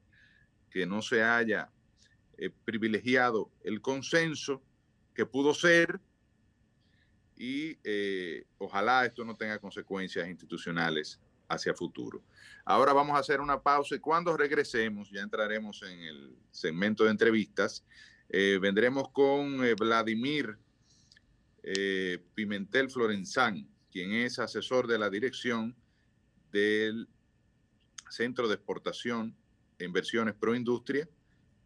que no se haya eh, privilegiado el consenso que pudo ser y ojalá esto no tenga consecuencias institucionales hacia futuro. Ahora vamos a hacer una pausa y cuando regresemos ya entraremos en el segmento de entrevistas. Eh, vendremos con eh, Vladimir eh, Pimentel Florenzán, quien es asesor de la dirección del Centro de Exportación e Inversiones Pro Industria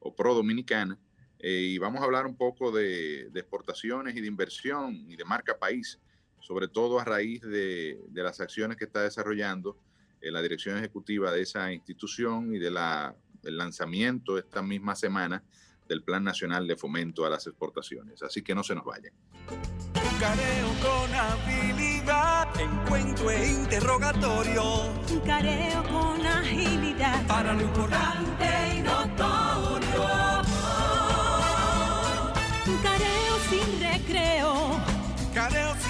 o Pro Dominicana. y vamos a hablar un poco de exportaciones y de inversión y de marca país, sobre todo a raíz de, de las acciones que está desarrollando eh, la dirección ejecutiva de esa institución y de la, del lanzamiento esta misma semana del Plan Nacional de Fomento a las Exportaciones. Así que no se nos vayan.
Careo con habilidad, encuentro e interrogatorio.
Un careo con agilidad.
Para lo importante y notorio.
Un careo sin recreo.
Careo sin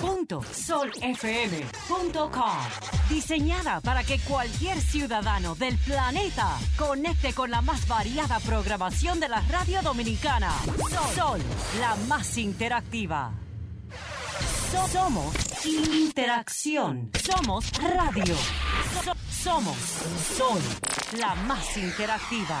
www.solfm.com Diseñada para que cualquier ciudadano del planeta conecte con la más variada programación de la radio dominicana. Sol, la más interactiva. So- somos interacción. Somos radio. So- somos Sol, la más interactiva.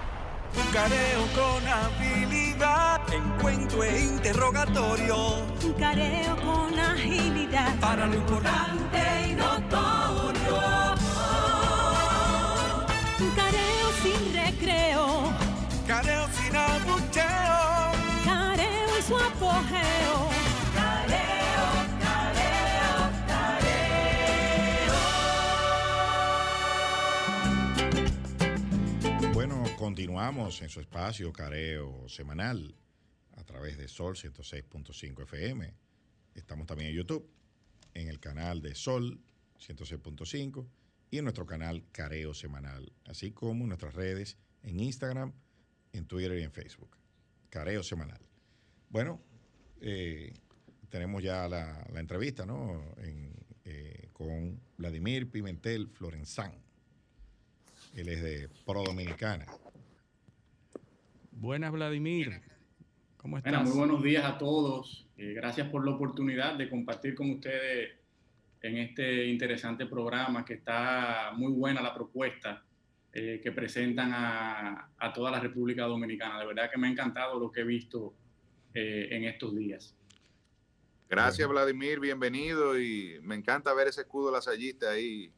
Un careo con habilidad, encuentro es interrogatorio.
Un careo con agilidad.
Para lo importante y notorio.
Un careo sin recreo.
Careo sin abucheo.
Careo y su apogeo.
Continuamos en su espacio Careo Semanal a través de Sol 106.5 FM. Estamos también en YouTube, en el canal de Sol 106.5 y en nuestro canal Careo Semanal, así como en nuestras redes en Instagram, en Twitter y en Facebook. Careo Semanal. Bueno, eh, tenemos ya la, entrevista, ¿no? Eh, con Vladimir Pimentel Florenzán. Él es de Pro Dominicana.
Buenas, Vladimir. ¿Cómo estás?
Bueno, muy buenos días a todos. Eh, gracias por la oportunidad de compartir con ustedes en este interesante programa que está muy buena la propuesta eh, que presentan a, a toda la República Dominicana. De verdad que me ha encantado lo que he visto eh, en estos días.
Gracias, Vladimir, bienvenido y me encanta ver ese escudo lasallista ahí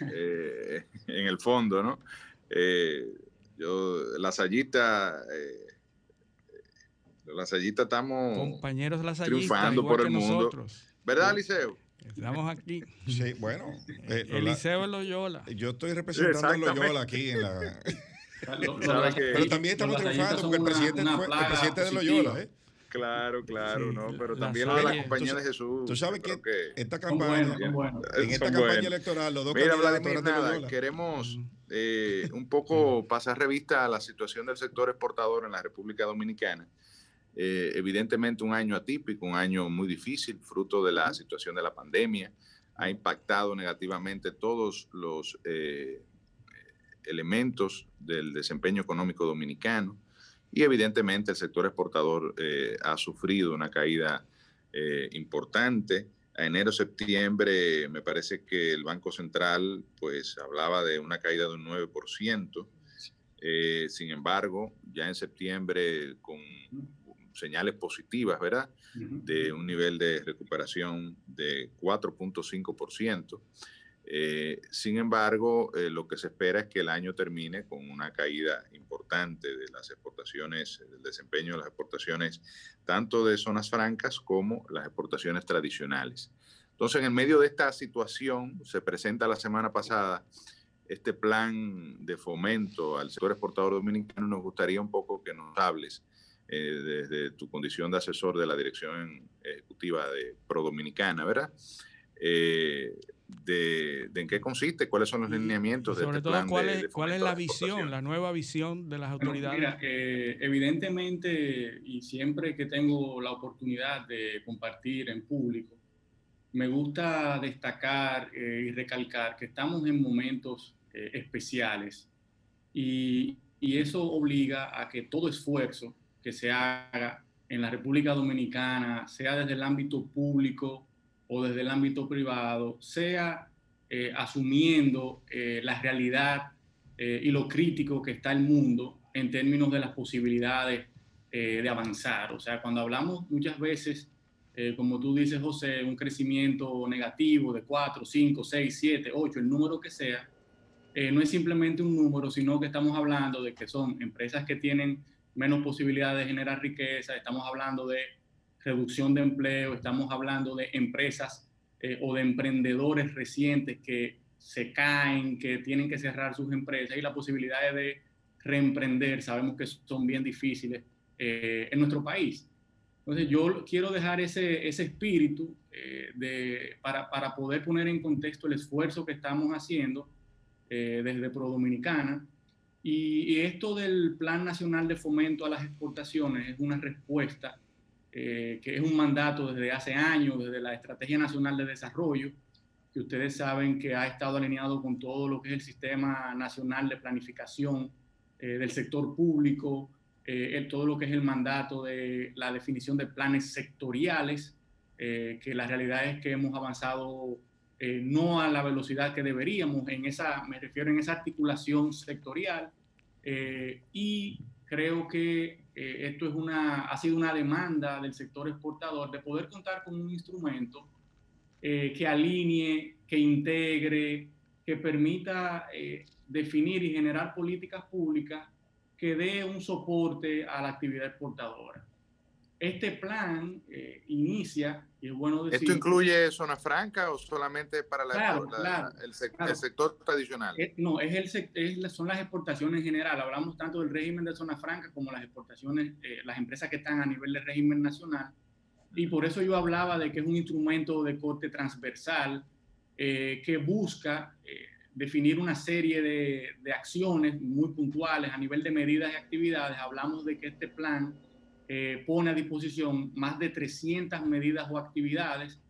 eh, en el fondo, ¿no? Eh, yo, lasallista, eh, los lasallistas estamos
Compañeros lasallistas,
triunfando
igual
por el mundo.
nosotros.
¿Verdad, Liceo?
Estamos aquí.
Sí, bueno. eh,
El
la-
Liceo es Loyola.
Yo estoy representando a. Loyola aquí en la. Pero también estamos triunfando porque el presidente,
una
fue- el presidente de. Loyola, ¿eh?
Claro, claro,
Sí,
no, pero
la
también lo de la compañía
Tú
de Jesús.
Tú sabes que
creo
esta campaña,
buenos, son buenos.
en esta campaña
buenos.
electoral, los dos
Mira, Vladimir, nada, queremos eh, un poco pasar revista a la situación del sector exportador en la República Dominicana. Eh, evidentemente un año atípico, un año muy difícil, fruto de la situación de la pandemia. Ha impactado negativamente todos los eh, elementos del desempeño económico dominicano y evidentemente el sector exportador eh, ha sufrido una caída eh, importante. A enero, septiembre, me parece que el Banco Central pues hablaba de una caída de un 9%. Eh, sin embargo, ya en septiembre con señales positivas, ¿verdad? De un nivel de recuperación de 4.5%. Eh, sin embargo, eh, lo que se espera es que el año termine con una caída importante de las exportaciones, del desempeño de las exportaciones, tanto de zonas francas como las exportaciones tradicionales. Entonces, en medio de esta situación, se presenta la semana pasada este plan de fomento al sector exportador dominicano. Nos gustaría un poco que nos hables eh, desde tu condición de asesor de la dirección ejecutiva de Pro Dominicana, ¿verdad? De, de en qué consiste, cuáles son los lineamientos de
Sobre
este
todo,
plan
¿cuál
de-
es,
de
cuál es la visión, la nueva visión de las
Bueno,
autoridades?
mira, eh, evidentemente, y siempre que tengo la oportunidad de compartir en público, me gusta destacar eh, y recalcar que estamos en momentos eh, especiales y, y eso obliga a que todo esfuerzo que se haga en la República Dominicana, sea desde el ámbito público o desde el ámbito privado, sea eh, asumiendo eh, la realidad eh, y lo crítico que está el mundo en términos de las posibilidades eh, de avanzar. O sea, cuando hablamos muchas veces, eh, como tú dices, José, un crecimiento negativo de 4, 5, 6, 7, 8, el número que sea, eh, no es simplemente un número, sino que estamos hablando de que son empresas que tienen menos posibilidades de generar riqueza, estamos hablando de reducción de empleo, estamos hablando de empresas eh, o de emprendedores recientes que se caen, que tienen que cerrar sus empresas y las posibilidades de reemprender sabemos que son bien difíciles eh, en nuestro país. Entonces yo quiero dejar ese, ese espíritu eh, de, para, para poder poner en contexto el esfuerzo que estamos haciendo eh, desde Pro Dominicana. Y, y esto del Plan Nacional de Fomento a las Exportaciones es una respuesta eh, que es un mandato desde hace años, desde la Estrategia Nacional de Desarrollo, que ustedes saben que ha estado alineado con todo lo que es el Sistema Nacional de Planificación eh, del sector público, eh, el- todo lo que es el mandato de la definición de planes sectoriales, eh, que la realidad es que hemos avanzado eh, no a la velocidad que deberíamos, en esa, me refiero en esa articulación sectorial, eh, y creo que eh, esto es una, ha sido una demanda del sector exportador de poder contar con un instrumento eh, que alinee, que integre, que permita eh, definir y generar políticas públicas que dé un soporte a la actividad exportadora. Este plan eh, inicia, y es bueno decir...
¿Esto incluye zona franca o solamente para la,
Claro,
la-
claro,
el, sec-
claro.
el sector tradicional?
Eh, no, es el, es son las exportaciones en general. Hablamos tanto del régimen de zona franca como las exportaciones, eh, las empresas que están a nivel de régimen nacional. Y por eso yo hablaba de que es un instrumento de corte transversal eh, que busca eh, definir una serie de, de acciones muy puntuales a nivel de medidas y actividades. Hablamos de que este plan eh, pone a disposición más de 300 medidas o actividades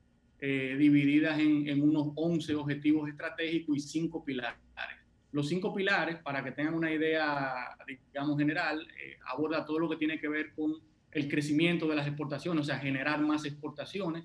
eh, divididas en, en unos 11 objetivos estratégicos y 5 pilares. Los cinco pilares, para que tengan una idea, digamos, general, eh, aborda todo lo que tiene que ver con el crecimiento de las exportaciones, o sea, generar más exportaciones,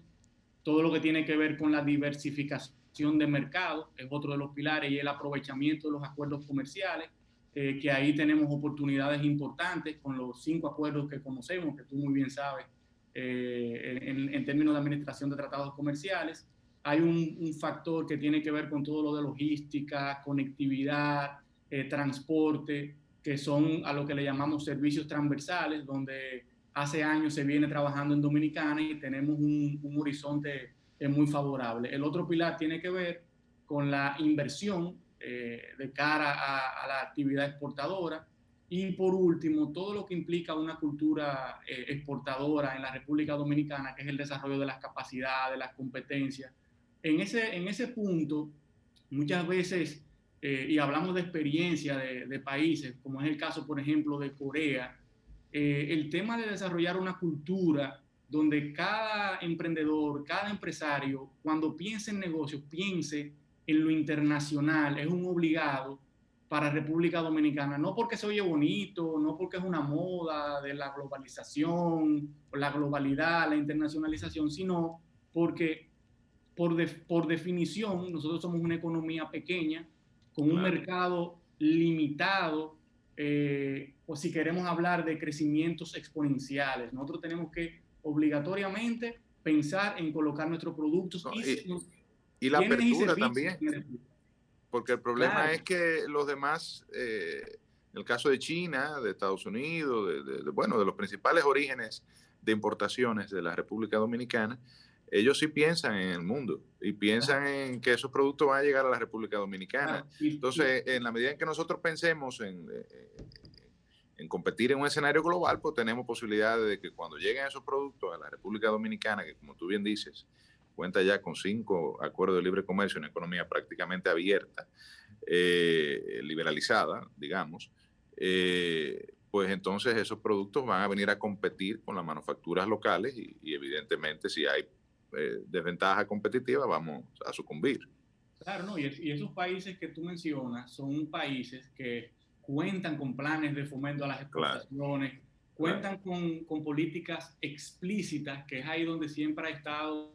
todo lo que tiene que ver con la diversificación de mercados, es otro de los pilares, y el aprovechamiento de los acuerdos comerciales, eh, que ahí tenemos oportunidades importantes con los cinco acuerdos que conocemos, que tú muy bien sabes, eh, en, términos de administración de tratados comerciales. Hay un, factor que tiene que ver con todo lo de logística, conectividad, eh, transporte, que son a lo que le llamamos servicios transversales, donde hace años se viene trabajando en Dominicana y tenemos un, un horizonte muy favorable. El otro pilar tiene que ver con la inversión eh, de cara a, la actividad exportadora. Y por último, todo lo que implica una cultura eh, exportadora en la República Dominicana, que es el desarrollo de las capacidades, las competencias. En ese, en ese punto, muchas veces, eh, y hablamos de experiencia de, de países, como es el caso, por ejemplo, de Corea, el tema de desarrollar una cultura donde cada emprendedor, cada empresario, cuando piense en negocios, piense en lo internacional, es un obligado para República Dominicana, no porque se oye bonito, no porque es una moda de la globalización, la globalidad, la internacionalización, sino porque por, de- por definición nosotros somos una economía pequeña, con un
Claro.
mercado limitado, eh, o si queremos hablar de crecimientos exponenciales, nosotros tenemos que obligatoriamente pensar en colocar nuestros productos
No,
y,
y- Y la apertura también. Porque el problema
Claro.
es que los demás, eh, en el caso de China, de Estados Unidos, de, de- de- bueno, de los principales orígenes de importaciones de la República Dominicana, ellos sí piensan en el mundo y piensan en que esos productos van a llegar a la República Dominicana.
Y-
Entonces, en la medida en que nosotros pensemos en, eh, en competir en un escenario global, pues tenemos posibilidades de que cuando lleguen esos productos a la República Dominicana, que como tú bien dices, cuenta ya con cinco acuerdos de libre comercio, una economía prácticamente abierta, eh, liberalizada, digamos, eh, pues entonces esos productos van a venir a competir con las manufacturas locales y, y evidentemente si hay eh, desventaja competitiva vamos a sucumbir.
Claro, no, y, es- y esos países que tú mencionas son países que cuentan con planes de fomento a las exportaciones, cuentan con, con políticas explícitas, que es ahí donde siempre ha estado,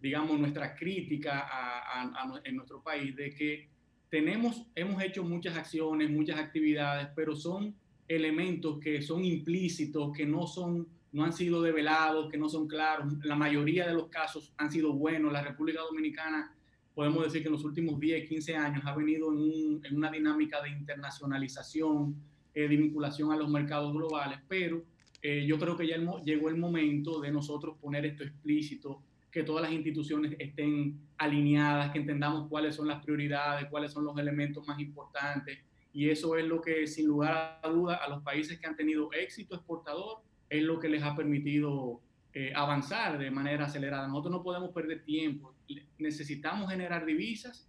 digamos, nuestra crítica a- a- a en nuestro país, de que tenemos, hemos hecho muchas acciones, muchas actividades, pero son elementos que son implícitos, que no son no han sido develados, que no son claros. La mayoría de los casos han sido buenos. La República Dominicana podemos decir que en los últimos 10, 15 años ha venido en, un- en una dinámica de internacionalización, eh, de vinculación a los mercados globales, pero eh, yo creo que ya el llegó el momento de nosotros poner esto explícito, que todas las instituciones estén alineadas, que entendamos cuáles son las prioridades, cuáles son los elementos más importantes, y eso es lo que, sin lugar a duda, a los países que han tenido éxito exportador, es lo que les ha permitido eh, avanzar de manera acelerada. Nosotros no podemos perder tiempo. Necesitamos generar divisas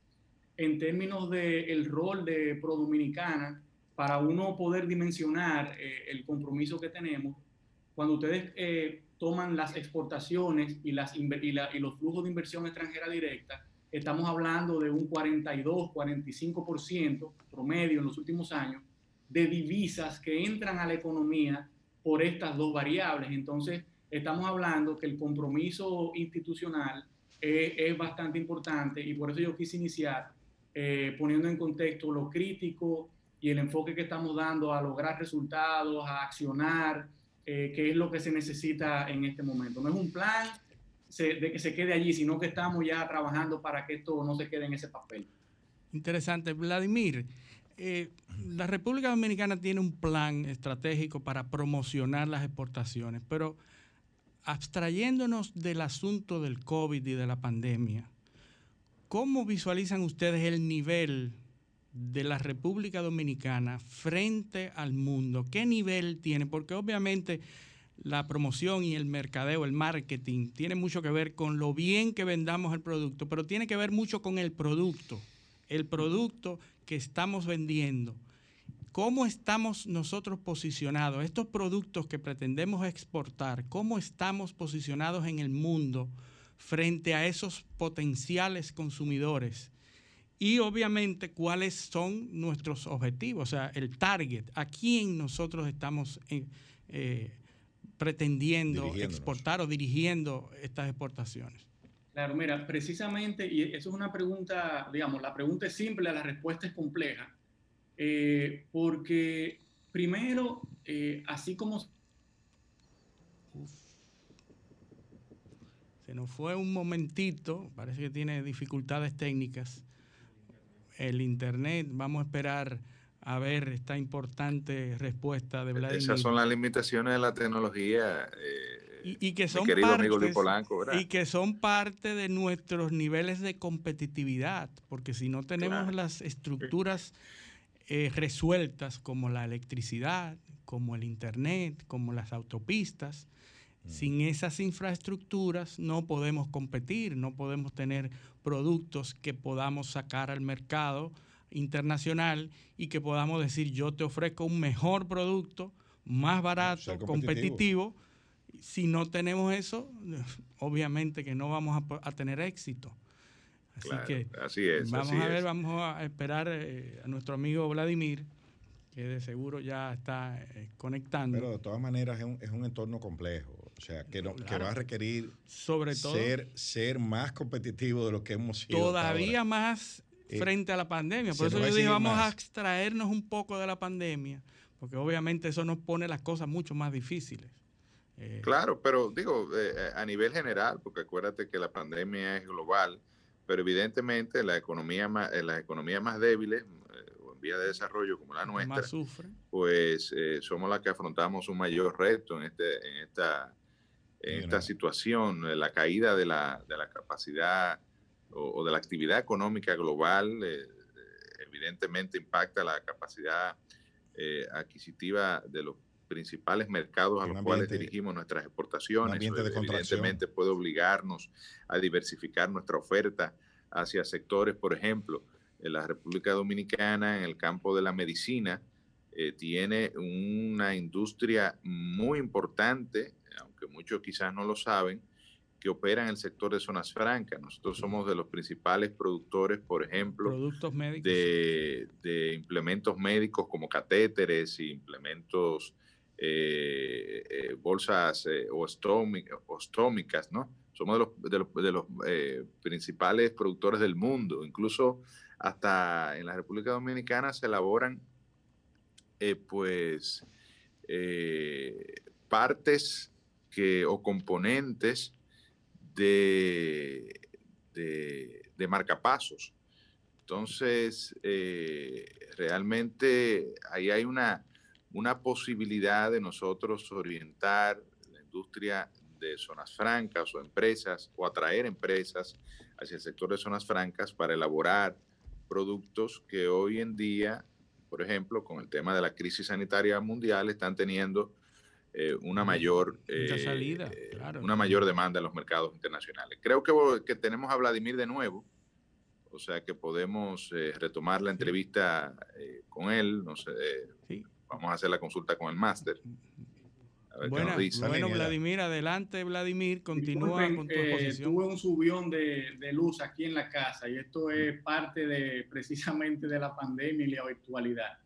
en términos del el rol de Pro Dominicana para uno poder dimensionar eh, el compromiso que tenemos. Cuando ustedes eh, toman las exportaciones y, las, y, la- y los flujos de inversión extranjera directa, estamos hablando de un 42, 45% promedio en los últimos años de divisas que entran a la economía por estas dos variables. Entonces, estamos hablando que el compromiso institucional es, es bastante importante y por eso yo quise iniciar eh, poniendo en contexto lo crítico y el enfoque que estamos dando a lograr resultados, a accionar, eh, que es lo que se necesita en este momento. No es un plan de que se quede allí, sino que estamos ya trabajando para que esto no se quede en ese papel.
Interesante. Vladimir, eh, la República Dominicana tiene un plan estratégico para promocionar las exportaciones, pero abstrayéndonos del asunto del COVID y de la pandemia, ¿cómo visualizan ustedes el nivel de la República Dominicana frente al mundo? ¿Qué nivel tiene? Porque obviamente la promoción y el mercadeo, el marketing, tiene mucho que ver con lo bien que vendamos el producto, pero tiene que ver mucho con el producto, el producto que estamos vendiendo. ¿Cómo estamos nosotros posicionados? Estos productos que pretendemos exportar, ¿cómo estamos posicionados en el mundo frente a esos potenciales consumidores? Y obviamente, ¿cuáles son nuestros objetivos? O sea, el target, a quién nosotros estamos eh, eh, pretendiendo exportar o dirigiendo estas exportaciones.
Claro, mira, precisamente, y eso es una pregunta, digamos, la pregunta es simple, la respuesta es compleja, eh, porque primero, eh, así como...
Se nos fue un momentito, parece que tiene dificultades técnicas. El Internet, vamos a esperar a ver esta importante respuesta de Vladimir.
Esas son las limitaciones de la tecnología. Eh,
y, que son parte, y que son parte de nuestros niveles de competitividad, porque si no tenemos las estructuras eh, resueltas como la electricidad, como el internet, como las autopistas, mm. sin esas infraestructuras no podemos competir, no podemos tener productos que podamos sacar al mercado internacional y que podamos decir yo te ofrezco un mejor producto, más barato, competitivo. Si no tenemos eso, obviamente que no vamos a, tener éxito. Así que
así es,
vamos a ver, vamos a esperar eh, a nuestro amigo Vladimir, que de seguro ya está eh, conectando.
Pero de todas maneras es un, es un entorno complejo, sea, que, que va a requerir
Sobre todo,
ser, ser más competitivo de lo que hemos sido.
Todavía más eh, frente a la pandemia. Por eso yo dije, vamos a extraernos un poco de la pandemia, porque obviamente eso nos pone las cosas mucho más difíciles.
Eh, claro, pero digo, eh, a nivel general, porque acuérdate que la pandemia es global, pero evidentemente la economía más, las economías más débiles o en vía de desarrollo como la nuestra, pues somos las que afrontamos un mayor reto en, este, en esta, en esta situación, la caída de la, de la capacidad o, de la actividad económica global, eh, evidentemente impacta la capacidad eh, adquisitiva de los principales mercados a los cuales dirigimos nuestras exportaciones. evidentemente puede obligarnos a diversificar nuestra oferta hacia sectores, por ejemplo, en la República Dominicana, en el campo de la medicina, eh, tiene una industria muy importante, aunque muchos quizás no lo saben, que operan en el sector de zonas francas. Nosotros somos de los principales productores, por ejemplo, De, implementos médicos como catéteres y implementos, eh, eh, bolsas eh, ostómicas, ¿no? Somos de los, de los, principales productores del mundo. Incluso hasta en la República Dominicana se elaboran, pues, partes o componentes de, de, marcapasos. Entonces, eh, realmente ahí hay una, una posibilidad de nosotros orientar la industria de zonas francas o empresas o atraer empresas hacia el sector de zonas francas para elaborar productos que hoy en día, por ejemplo, con el tema de la crisis sanitaria mundial, están teniendo eh, una mayor
salida,
eh, una mayor demanda en los mercados internacionales. Creo que, que, tenemos a Vladimir de nuevo, o sea que podemos eh, retomar la entrevista con él. No sé, vamos a hacer la consulta con el máster.
Bueno, bueno Vladimir, adelante, Vladimir, continúa con tu exposición.
tuve un subión de, de, luz aquí en la casa y esto es parte de precisamente de la pandemia y la virtualidad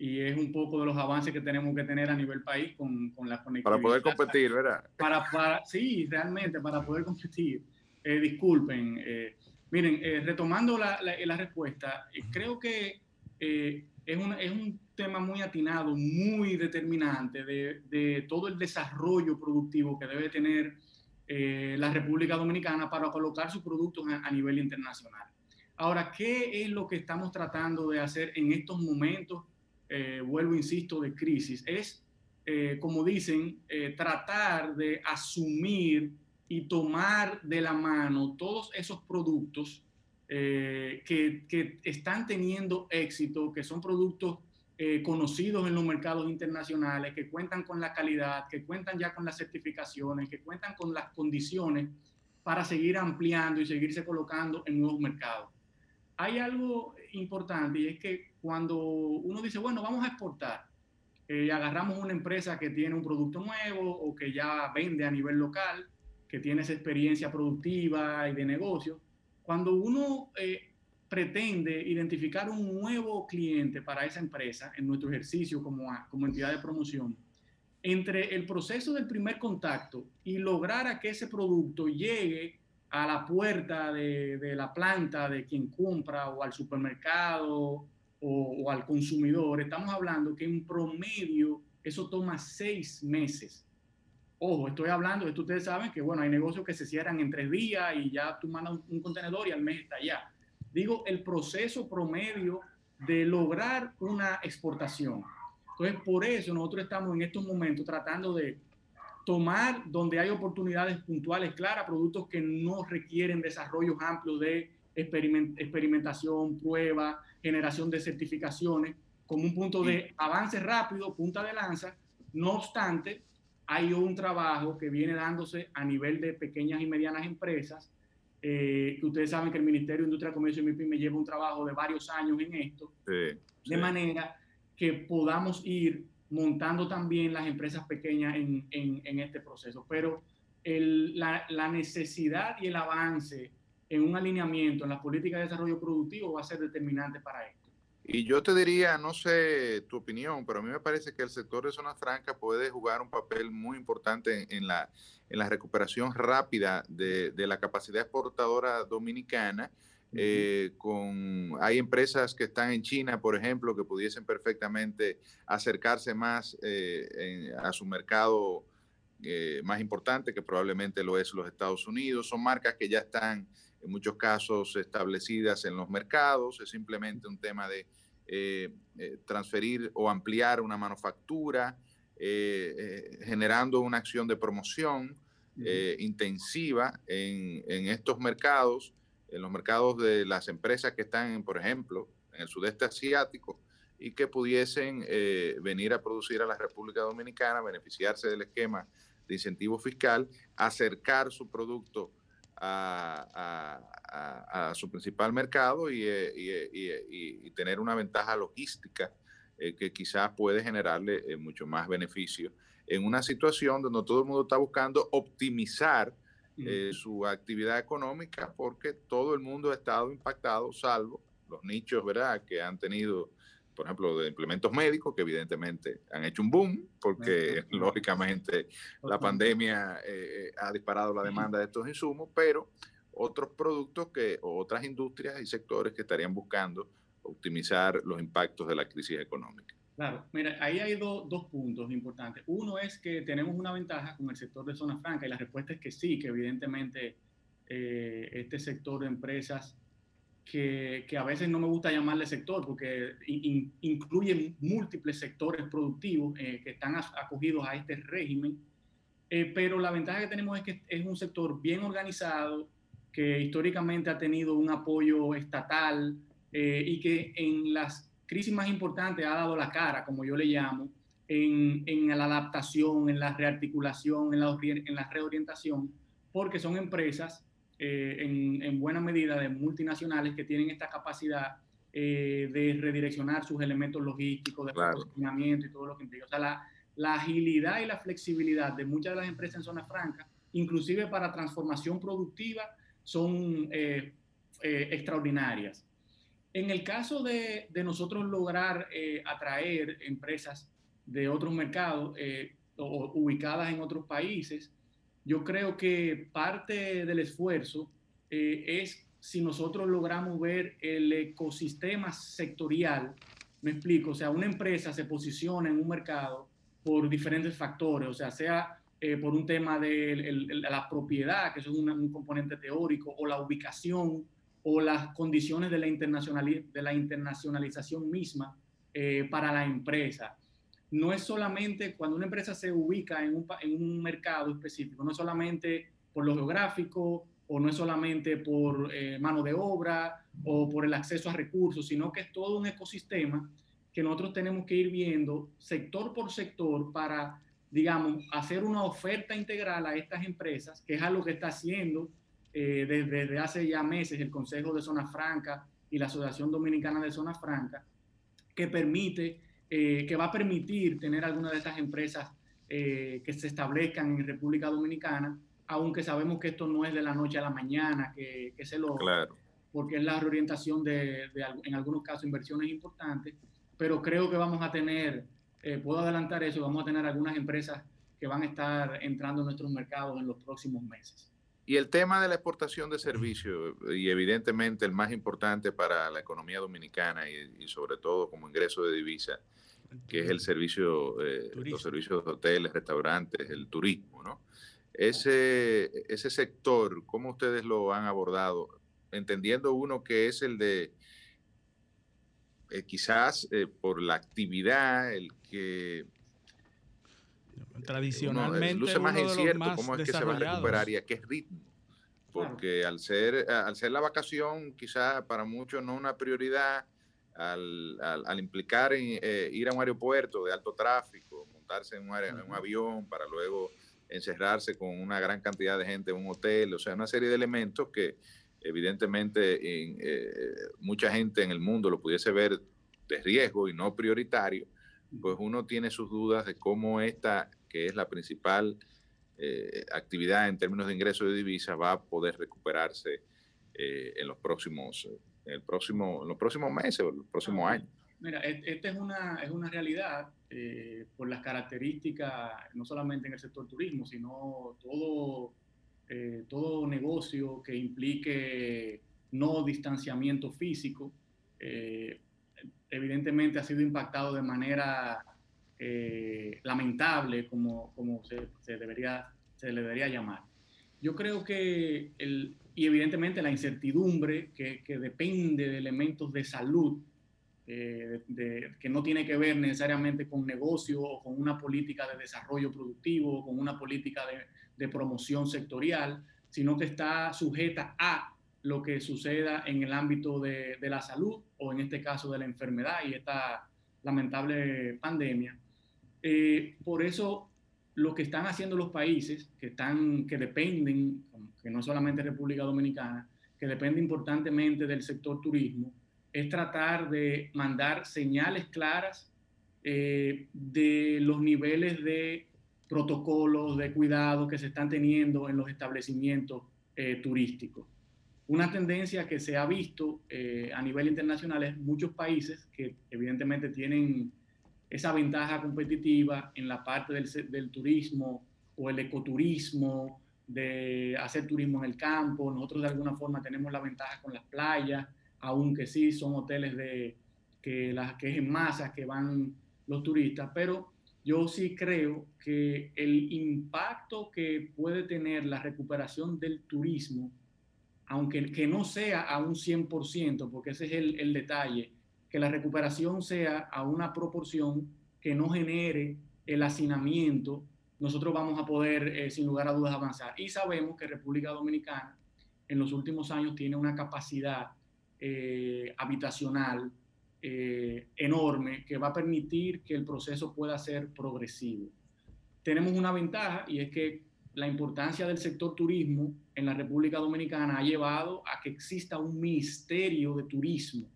y es un poco de los avances que tenemos que tener a nivel país con, con la conectividad.
Para poder competir, ¿verdad?
Para, para, sí, realmente, para poder competir. Eh, disculpen, eh, miren, eh, retomando la, la, la respuesta, creo que es un, es un tema muy atinado, muy determinante de, de todo el desarrollo productivo que debe tener la República Dominicana para colocar sus productos a, a, nivel internacional. Ahora, ¿qué es lo que estamos tratando de hacer en estos momentos? Eh, vuelvo, insisto, de crisis. Es, eh, como dicen, eh, tratar de asumir y tomar de la mano todos esos productos eh, que, que, están teniendo éxito, que son productos conocidos en los mercados internacionales, que cuentan con la calidad, que cuentan ya con las certificaciones, que cuentan con las condiciones para seguir ampliando y seguirse colocando en nuevos mercados. Hay algo importante y es que cuando uno dice, bueno, vamos a exportar, eh, agarramos una empresa que tiene un producto nuevo o que ya vende a nivel local, que tiene esa experiencia productiva y de negocio, cuando uno eh, pretende identificar un nuevo cliente para esa empresa en nuestro ejercicio como, como entidad de promoción, entre el proceso del primer contacto y lograr a que ese producto llegue a la puerta de, de la planta de quien compra o al supermercado o, o, al consumidor, estamos hablando que en promedio eso toma seis meses. Ojo, estoy hablando, esto ustedes saben que, bueno, hay negocios que se cierran en tres días y ya tú mandas un, un contenedor y al mes está allá. Digo, el proceso promedio de lograr una exportación. Entonces, por eso nosotros estamos en estos momentos tratando de tomar donde hay oportunidades puntuales claras, productos que no requieren desarrollos amplios de experiment experimentación, prueba, generación de certificaciones, como un punto de avance rápido, punta de lanza. No obstante, hay un trabajo que viene dándose a nivel de pequeñas y medianas empresas. Eh, que ustedes saben que el Ministerio de Industria, Comercio y MIPIM me lleva un trabajo de varios años en esto,
sí,
de
sí.
manera que podamos ir montando también las empresas pequeñas en, en, este proceso. Pero la, la, necesidad y el avance en un alineamiento en las políticas de desarrollo productivo va a ser determinante para esto.
Y yo te diría, no sé tu opinión, pero a mí me parece que el sector de zona franca puede jugar un papel muy importante en, en la, en la recuperación rápida de, de la capacidad exportadora dominicana. Eh, con, hay empresas que están en China, por ejemplo, que pudiesen perfectamente acercarse más eh, en, a su mercado eh, más importante, que probablemente lo es los Estados Unidos. Son marcas que ya están en muchos casos establecidas en los mercados. Es simplemente un tema de eh, transferir o ampliar una manufactura, generando una acción de promoción intensiva en, en estos mercados en los mercados de las empresas que están, por ejemplo, en el sudeste asiático y que pudiesen eh, venir a producir a la República Dominicana, beneficiarse del esquema de incentivo fiscal, acercar su producto a, su principal mercado y, eh, y, tener una ventaja logística eh, que quizás puede generarle eh, mucho más beneficio en una situación donde todo el mundo está buscando optimizar eh, su actividad económica porque todo el mundo ha estado impactado, salvo los nichos, ¿verdad?, que han tenido, por ejemplo, de implementos médicos, que evidentemente han hecho un boom, porque uh -huh. lógicamente uh -huh. la pandemia eh, ha disparado la demanda de estos insumos, pero otros productos que, o otras industrias y sectores que estarían buscando optimizar los impactos de la crisis económica.
Claro, mira, ahí hay do, dos puntos importantes. Uno es que tenemos una ventaja con el sector de zona franca y la respuesta es que sí, que evidentemente eh, este sector de empresas que, que, a veces no me gusta llamarle sector porque in, incluye múltiples sectores productivos eh, que están acogidos a este régimen, eh, pero la ventaja que tenemos es que es un sector bien organizado, que históricamente ha tenido un apoyo estatal eh, y que en las crisis más importante ha dado la cara, como yo le llamo, en, en la adaptación, en la rearticulación, en la, en la reorientación, porque son empresas eh, en, en, buena medida de multinacionales que tienen esta capacidad eh, de redireccionar sus elementos logísticos, de
claro.
y todo lo que implica. O sea, la, la, agilidad y la flexibilidad de muchas de las empresas en zona franca, inclusive para transformación productiva, son eh, extraordinarias. En el caso de, de nosotros lograr eh, atraer empresas de otros mercados eh, o, ubicadas en otros países, yo creo que parte del esfuerzo eh, es si nosotros logramos ver el ecosistema sectorial Me explico, o sea, una empresa se posiciona en un mercado por diferentes factores, o sea, sea eh, por un tema de el- el- la propiedad, que eso es una- un componente teórico, o la ubicación, o las condiciones de la, de la internacionalización misma eh, para la empresa. No es solamente cuando una empresa se ubica en un, en un mercado específico, no es solamente por lo geográfico o no es solamente por eh, mano de obra o por el acceso a recursos, sino que es todo un ecosistema que nosotros tenemos que ir viendo sector por sector para, digamos, hacer una oferta integral a estas empresas, que es algo que está haciendo eh, desde, desde hace ya meses el Consejo de Zona Franca y la Asociación Dominicana de Zona Franca, que permite, eh, que va a permitir tener algunas de estas empresas eh, que se establezcan en República Dominicana, aunque sabemos que esto no es de la noche a la mañana, que, que se lo,
Claro.
porque es la reorientación de, de en algunos casos, inversiones importantes, pero creo que vamos a tener, eh, puedo adelantar eso, vamos a tener algunas empresas que van a estar entrando en nuestros mercados en los próximos meses.
Y el tema de la exportación de servicios, y evidentemente el más importante para la economía dominicana y, y sobre todo como ingreso de divisa, que es el servicio, eh, los servicios de hoteles, restaurantes, el turismo, ¿no? Ese, ese sector, ¿cómo ustedes lo han abordado? Entendiendo uno que es el de, eh, quizás eh, por la actividad, el que
Tradicionalmente,
uno, luce más
uno de los
incierto
más
cómo es que se va a recuperar y a qué ritmo. Porque al ser, al ser la vacación, quizás para muchos no una prioridad, al, al- al implicar en, eh, ir a un aeropuerto de alto tráfico, montarse en un, aer- en un avión para luego encerrarse con una gran cantidad de gente en un hotel, o sea, una serie de elementos que evidentemente en, eh, mucha gente en el mundo lo pudiese ver de riesgo y no prioritario, pues uno tiene sus dudas de cómo esta, que es la principal eh, actividad en términos de ingresos de divisas, va a poder recuperarse eh, en los próximos, en el próximo, en los próximos meses o los próximos años.
Mira, et- esta es una, es una realidad eh, por las características, no solamente en el sector turismo, sino todo, todo negocio que implique no distanciamiento físico, eh, evidentemente ha sido impactado de manera eh, lamentable, como, como se, debería, se le debería llamar. Yo creo que, el, y evidentemente la incertidumbre que, que depende de elementos de salud, eh, de- que no tiene que ver necesariamente con negocio o con una política de desarrollo productivo o con una política de promoción sectorial, sino que está sujeta a lo que suceda en el ámbito de, de la salud o en este caso de la enfermedad y esta lamentable pandemia. Eh, por eso lo que están haciendo los países que, están, que dependen, que no solamente República Dominicana, que depende importantemente del sector turismo, es tratar de mandar señales claras eh, de los niveles de protocolos, de cuidado que se están teniendo en los establecimientos eh, turísticos. Una tendencia que se ha visto eh, a nivel internacional es muchos países que evidentemente tienen esa ventaja competitiva en la parte del, del turismo o el ecoturismo, de hacer turismo en el campo. Nosotros de alguna forma tenemos la ventaja con las playas, aunque sí son hoteles de, que, las, que es en masas que van los turistas, pero yo sí creo que el impacto que puede tener la recuperación del turismo, aunque que no sea a un 100%, porque ese es el, detalle, que la recuperación sea a una proporción que no genere el hacinamiento, nosotros vamos a poder, eh, sin lugar a dudas, avanzar. Y sabemos que República Dominicana en los últimos años tiene una capacidad eh, habitacional eh, enorme que va a permitir que el proceso pueda ser progresivo. Tenemos una ventaja y es que la importancia del sector turismo en la República Dominicana ha llevado a que exista un ministerio de turismo,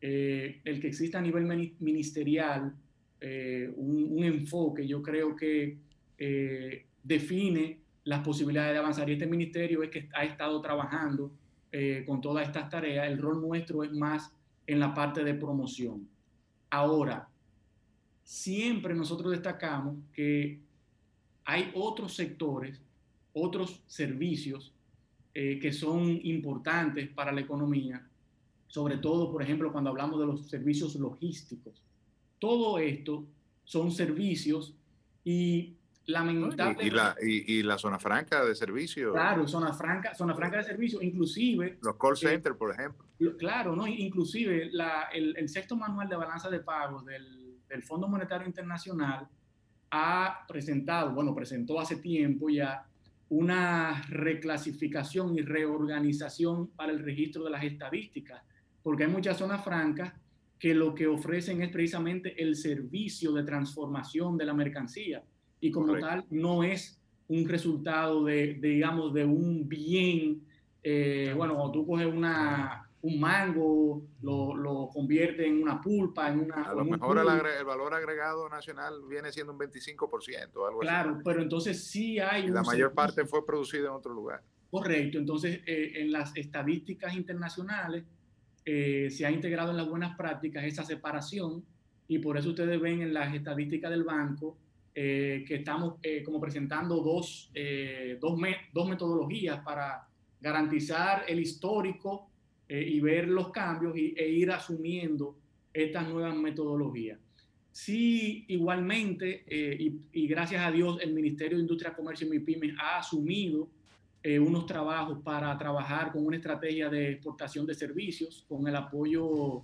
eh, el que exista a nivel mini- ministerial eh, un, un enfoque, yo creo que eh, define las posibilidades de avanzar. Y este ministerio es que ha estado trabajando con todas estas tareas. El rol nuestro es más en la parte de promoción. Ahora, siempre nosotros destacamos que hay otros sectores, otros servicios eh, que son importantes para la economía sobre todo, por ejemplo, cuando hablamos de los servicios logísticos. Todo esto son servicios y lamentablemente...
Y, la, y, y, la zona franca de servicio.
Claro, zona franca, zona franca de servicio, inclusive...
Los call centers, eh, por ejemplo.
Claro, ¿no? inclusive la, el, el, sexto manual de balanza de pagos del, del Fondo Monetario Internacional ha presentado, bueno, presentó hace tiempo ya una reclasificación y reorganización para el registro de las estadísticas, porque hay muchas zonas francas que lo que ofrecen es precisamente el servicio de transformación de la mercancía y como Correcto. tal no es un resultado de, de digamos, de un bien, eh, bueno, tú coges una, un mango, lo, lo, convierte en una pulpa, en una...
A lo mejor el, el, valor agregado nacional viene siendo un 25%, algo
claro,
así.
pero entonces sí hay...
Y la mayor parte fue producida en otro lugar.
Correcto, entonces eh, en las estadísticas internacionales eh, se ha integrado en las buenas prácticas esa separación y por eso ustedes ven en las estadísticas del banco eh, que estamos eh, como presentando dos, dos, me dos, metodologías para garantizar el histórico eh, y ver los cambios y, e ir asumiendo estas nuevas metodologías. Sí, igualmente, y, y, gracias a Dios, el Ministerio de Industria, Comercio y MIPIMES ha asumido eh, unos trabajos para trabajar con una estrategia de exportación de servicios, con el apoyo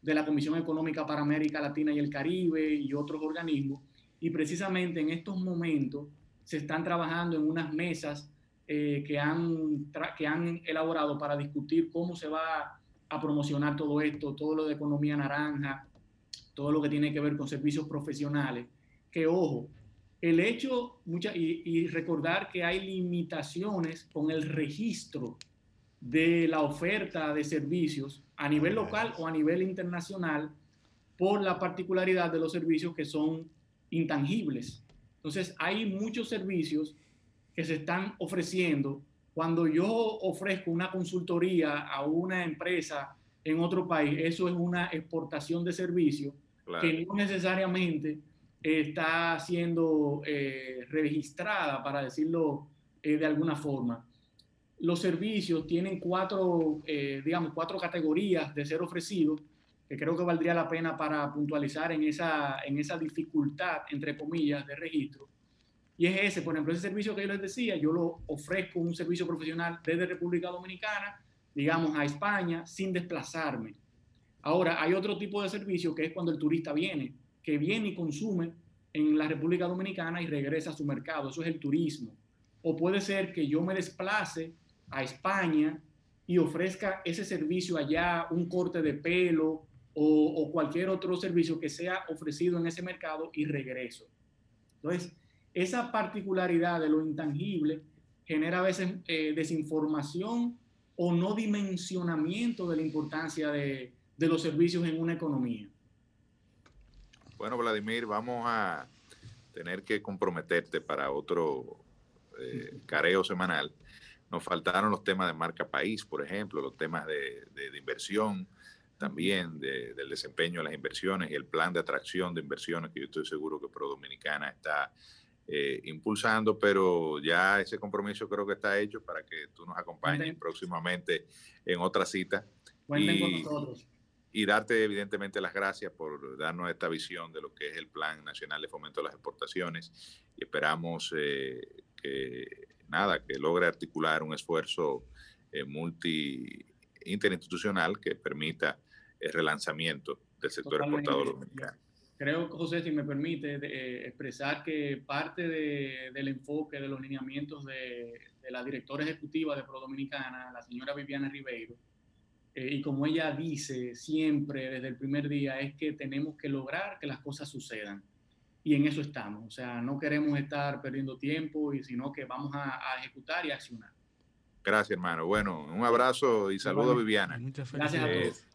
de la Comisión Económica para América Latina y el Caribe y otros organismos. Y precisamente en estos momentos se están trabajando en unas mesas eh, que, han que han elaborado para discutir cómo se va a promocionar todo esto, todo lo de economía naranja, todo lo que tiene que ver con servicios profesionales. Que ojo, el hecho, mucha, y, y, recordar que hay limitaciones con el registro de la oferta de servicios a nivel local o a nivel internacional por la particularidad de los servicios que son intangibles. Entonces, hay muchos servicios que se están ofreciendo. Cuando yo ofrezco una consultoría a una empresa en otro país, eso es una exportación de servicios claro. que no necesariamente está siendo eh, registrada, para decirlo eh, de alguna forma. Los servicios tienen cuatro, eh, digamos, cuatro categorías de ser ofrecidos, que creo que valdría la pena para puntualizar en esa, en esa dificultad, entre comillas, de registro. Y es ese, por ejemplo, ese servicio que yo les decía, yo lo ofrezco un servicio profesional desde República Dominicana, digamos, a España, sin desplazarme. Ahora, hay otro tipo de servicio que es cuando el turista viene que viene y consume en la República Dominicana y regresa a su mercado. Eso es el turismo. O puede ser que yo me desplace a España y ofrezca ese servicio allá, un corte de pelo o, o, cualquier otro servicio que sea ofrecido en ese mercado y regreso. Entonces, esa particularidad de lo intangible genera a veces eh, desinformación o no dimensionamiento de la importancia de, de los servicios en una economía.
Bueno, Vladimir, vamos a tener que comprometerte para otro eh, careo semanal. Nos faltaron los temas de marca país, por ejemplo, los temas de, de, inversión, también de, del desempeño de las inversiones y el plan de atracción de inversiones que yo estoy seguro que Pro Dominicana está eh, impulsando, pero ya ese compromiso creo que está hecho para que tú nos acompañes próximamente en otra cita.
Cuenten y, con nosotros
y darte evidentemente las gracias por darnos esta visión de lo que es el Plan Nacional de Fomento de las Exportaciones y esperamos eh, que nada, que logre articular un esfuerzo eh, multi interinstitucional que permita el relanzamiento del sector Totalmente. exportador dominicano.
Creo, José, si me permite, de, eh, expresar que parte de, del enfoque de los lineamientos de, de la directora ejecutiva de Pro Dominicana, la señora Viviana Ribeiro, eh, y como ella dice siempre desde el primer día, es que tenemos que lograr que las cosas sucedan. Y en eso estamos. O sea, no queremos estar perdiendo tiempo, y sino que vamos a, a ejecutar y a accionar.
Gracias, hermano. Bueno, un abrazo y saludo a Viviana.
Muchas gracias a todos.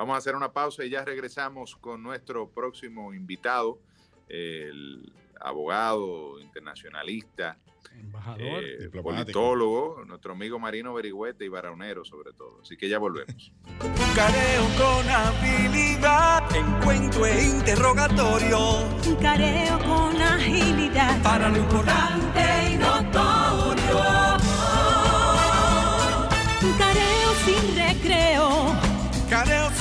Vamos a hacer una pausa y ya regresamos con nuestro próximo invitado, el abogado internacionalista,
embajador,
eh, politólogo, nuestro amigo Marino Berigüete y Baraunero sobre todo. Así que ya volvemos.
Un careo con habilidad, encuentro e interrogatorio.
Un careo con agilidad.
Para lo importante y notorio.
Un careo sin recreo.
Careo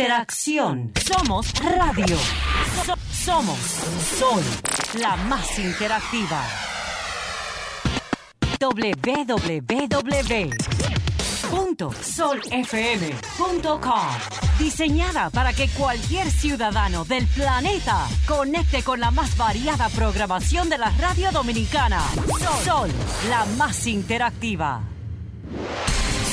interacción. Somos radio. So- somos Sol, la más interactiva. www.solfm.com Diseñada para que cualquier ciudadano del planeta conecte con la más variada programación de la radio dominicana. Sol, la más interactiva.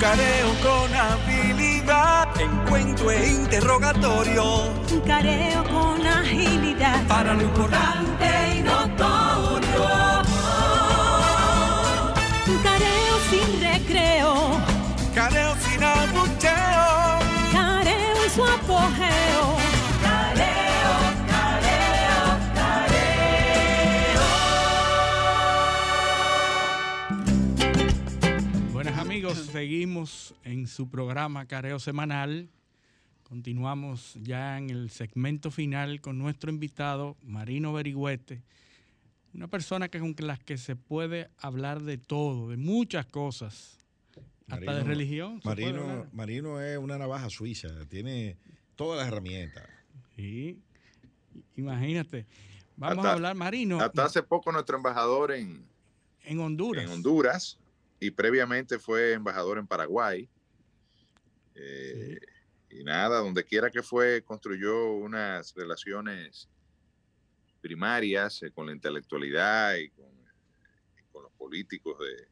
Careo con habilidad, encuentro e interrogatorio.
Careo con agilidad.
Para lo importante y notorio.
Careo sin recreo.
Careo sin abucheo.
Careo en su apogeo.
Seguimos en su programa Careo Semanal. Continuamos ya en el segmento final con nuestro invitado, Marino Berigüete. Una persona que con la que se puede hablar de todo, de muchas cosas, hasta de
Marino-
religión.
Marino. Marino es una navaja suiza, tiene todas las herramientas.
Sí, imagínate. Vamos
Hasta-
a hablar, Marino,
Hasta hace poco nuestro embajador en,
en Honduras.
en Honduras y previamente fue embajador en Paraguay. Eh, Y nada, donde quiera que fue, construyó unas relaciones primarias eh, con la intelectualidad y con, y con los políticos de,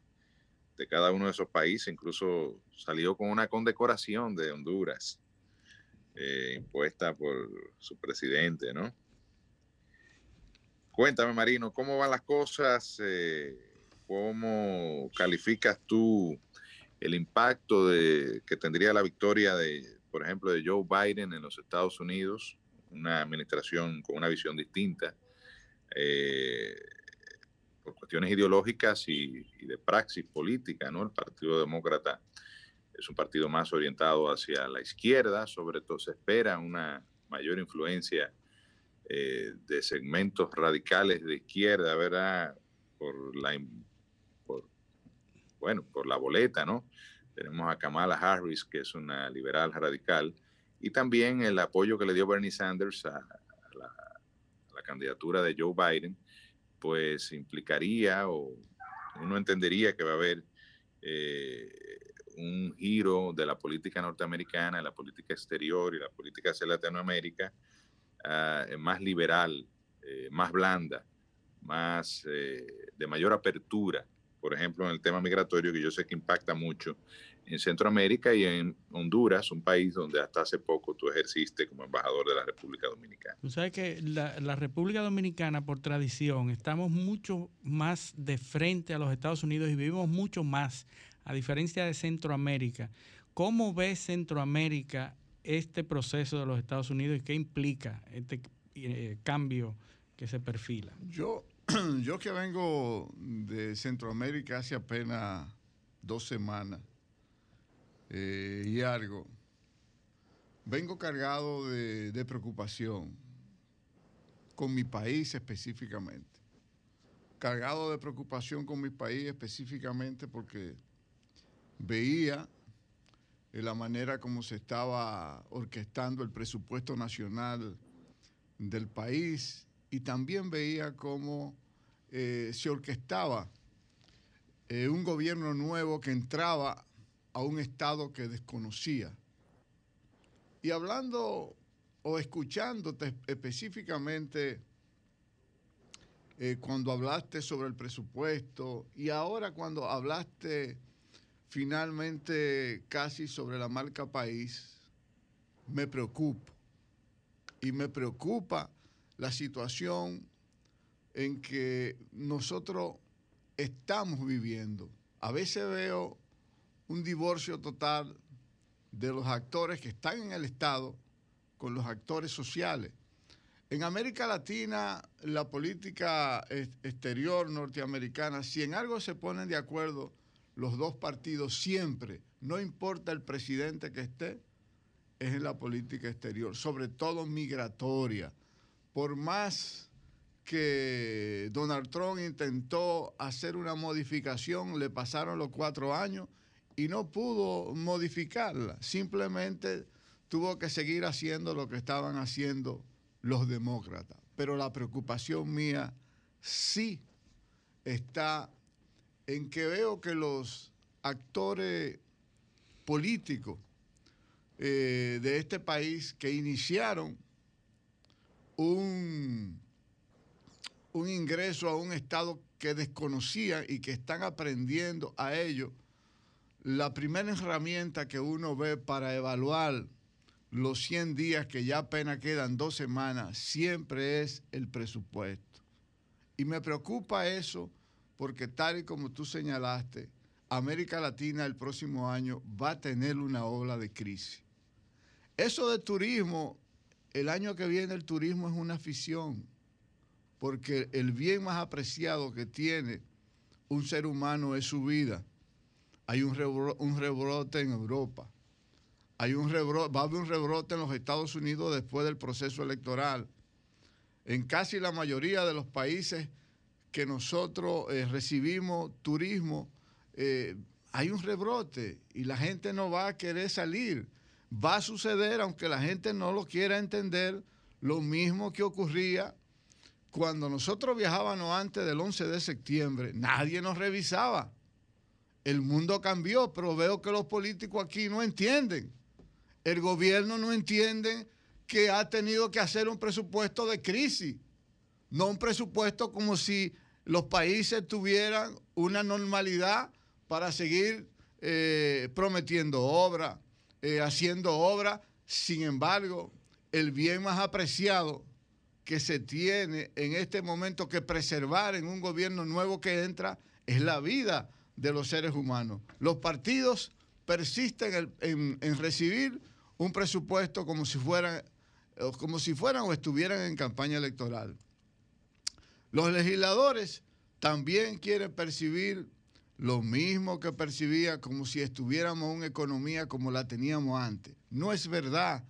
de cada uno de esos países. Incluso salió con una condecoración de Honduras eh, impuesta por su presidente, ¿no? Cuéntame, Marino, ¿cómo van las cosas? Eh, ¿Cómo calificas tú el impacto de, que tendría la victoria de, por ejemplo, de Joe Biden en los Estados Unidos? Una administración con una visión distinta, eh, por cuestiones ideológicas y, de praxis política, ¿no? El Partido Demócrata es un partido más orientado hacia la izquierda, sobre todo se espera una mayor influencia eh, de segmentos radicales de izquierda, ¿verdad? Por la, bueno, por la boleta, ¿no? Tenemos a Kamala Harris, que es una liberal radical, y también el apoyo que le dio Bernie Sanders a, la, candidatura de Joe Biden, pues implicaría o uno entendería que va a haber eh, un giro de la política norteamericana, la política exterior y la política hacia Latinoamérica ah, más liberal, eh, más blanda, más eh, de mayor apertura, por ejemplo, en el tema migratorio, que yo sé que impacta mucho en Centroamérica y en Honduras, un país donde hasta hace poco tú ejerciste como embajador de la República Dominicana.
Tú sabes que la, la República Dominicana, por tradición, estamos mucho más de frente a los Estados Unidos y vivimos mucho más, a diferencia de Centroamérica. ¿Cómo ve Centroamérica este proceso de los Estados Unidos y qué implica este eh, cambio que se perfila?
Yo, yo que vengo de Centroamérica hace apenas dos semanas eh, y algo, vengo cargado de, preocupación con mi país específicamente. Cargado de preocupación con mi país específicamente porque veía eh, la manera como se estaba orquestando el presupuesto nacional del país y también veía cómo eh, se orquestaba eh, un gobierno nuevo que entraba a un estado que desconocía. Y hablando o escuchándote específicamente cuando hablaste sobre el presupuesto y ahora cuando hablaste finalmente casi sobre la marca país, me preocupa. Y me preocupa la situación en que nosotros estamos viviendo. A veces veo un divorcio total de los actores que están en el Estado con los actores sociales. En América Latina, la política exterior norteamericana, si en algo se ponen de acuerdo los dos partidos siempre, no importa el presidente que esté, es en la política exterior, sobre todo migratoria. Por más que Donald Trump intentó hacer una modificación, le pasaron los cuatro años y no pudo modificarla, simplemente tuvo que seguir haciendo lo que estaban haciendo los demócratas. Pero la preocupación mía sí está en que veo que los actores políticos eh, de este país que iniciaron un, un ingreso a un Estado que desconocían y que están aprendiendo a ello, la primera herramienta que uno ve para evaluar los 100 días que ya apenas quedan dos semanas, siempre es el presupuesto. Y me preocupa eso porque tal y como tú señalaste, América Latina el próximo año va a tener una ola de crisis. Eso de turismo, el año que viene el turismo es una afición, porque el bien más apreciado que tiene un ser humano es su vida. Hay un, rebrote en Europa, hay un rebrote, va a haber un rebrote en los Estados Unidos después del proceso electoral. En casi la mayoría de los países que nosotros eh, recibimos turismo, eh, hay un rebrote y la gente no va a querer salir. Va a suceder, aunque la gente no lo quiera entender, lo mismo que ocurría cuando nosotros viajábamos antes del 11 de septiembre. Nadie nos revisaba. El mundo cambió, pero veo que los políticos aquí no entienden. El gobierno no entiende que ha tenido que hacer un presupuesto de crisis no un presupuesto como si los países tuvieran una normalidad para seguir eh, prometiendo obra, eh, haciendo obra. Sin embargo, el bien más apreciado que se tiene en este momento que preservar en un gobierno nuevo que entra es la vida de los seres humanos. Los partidos persisten en, en recibir un presupuesto como si fueran como si fueran o estuvieran en campaña electoral. Los legisladores también quieren percibir lo mismo que percibía como si estuviéramos en una economía como la teníamos antes. No es verdad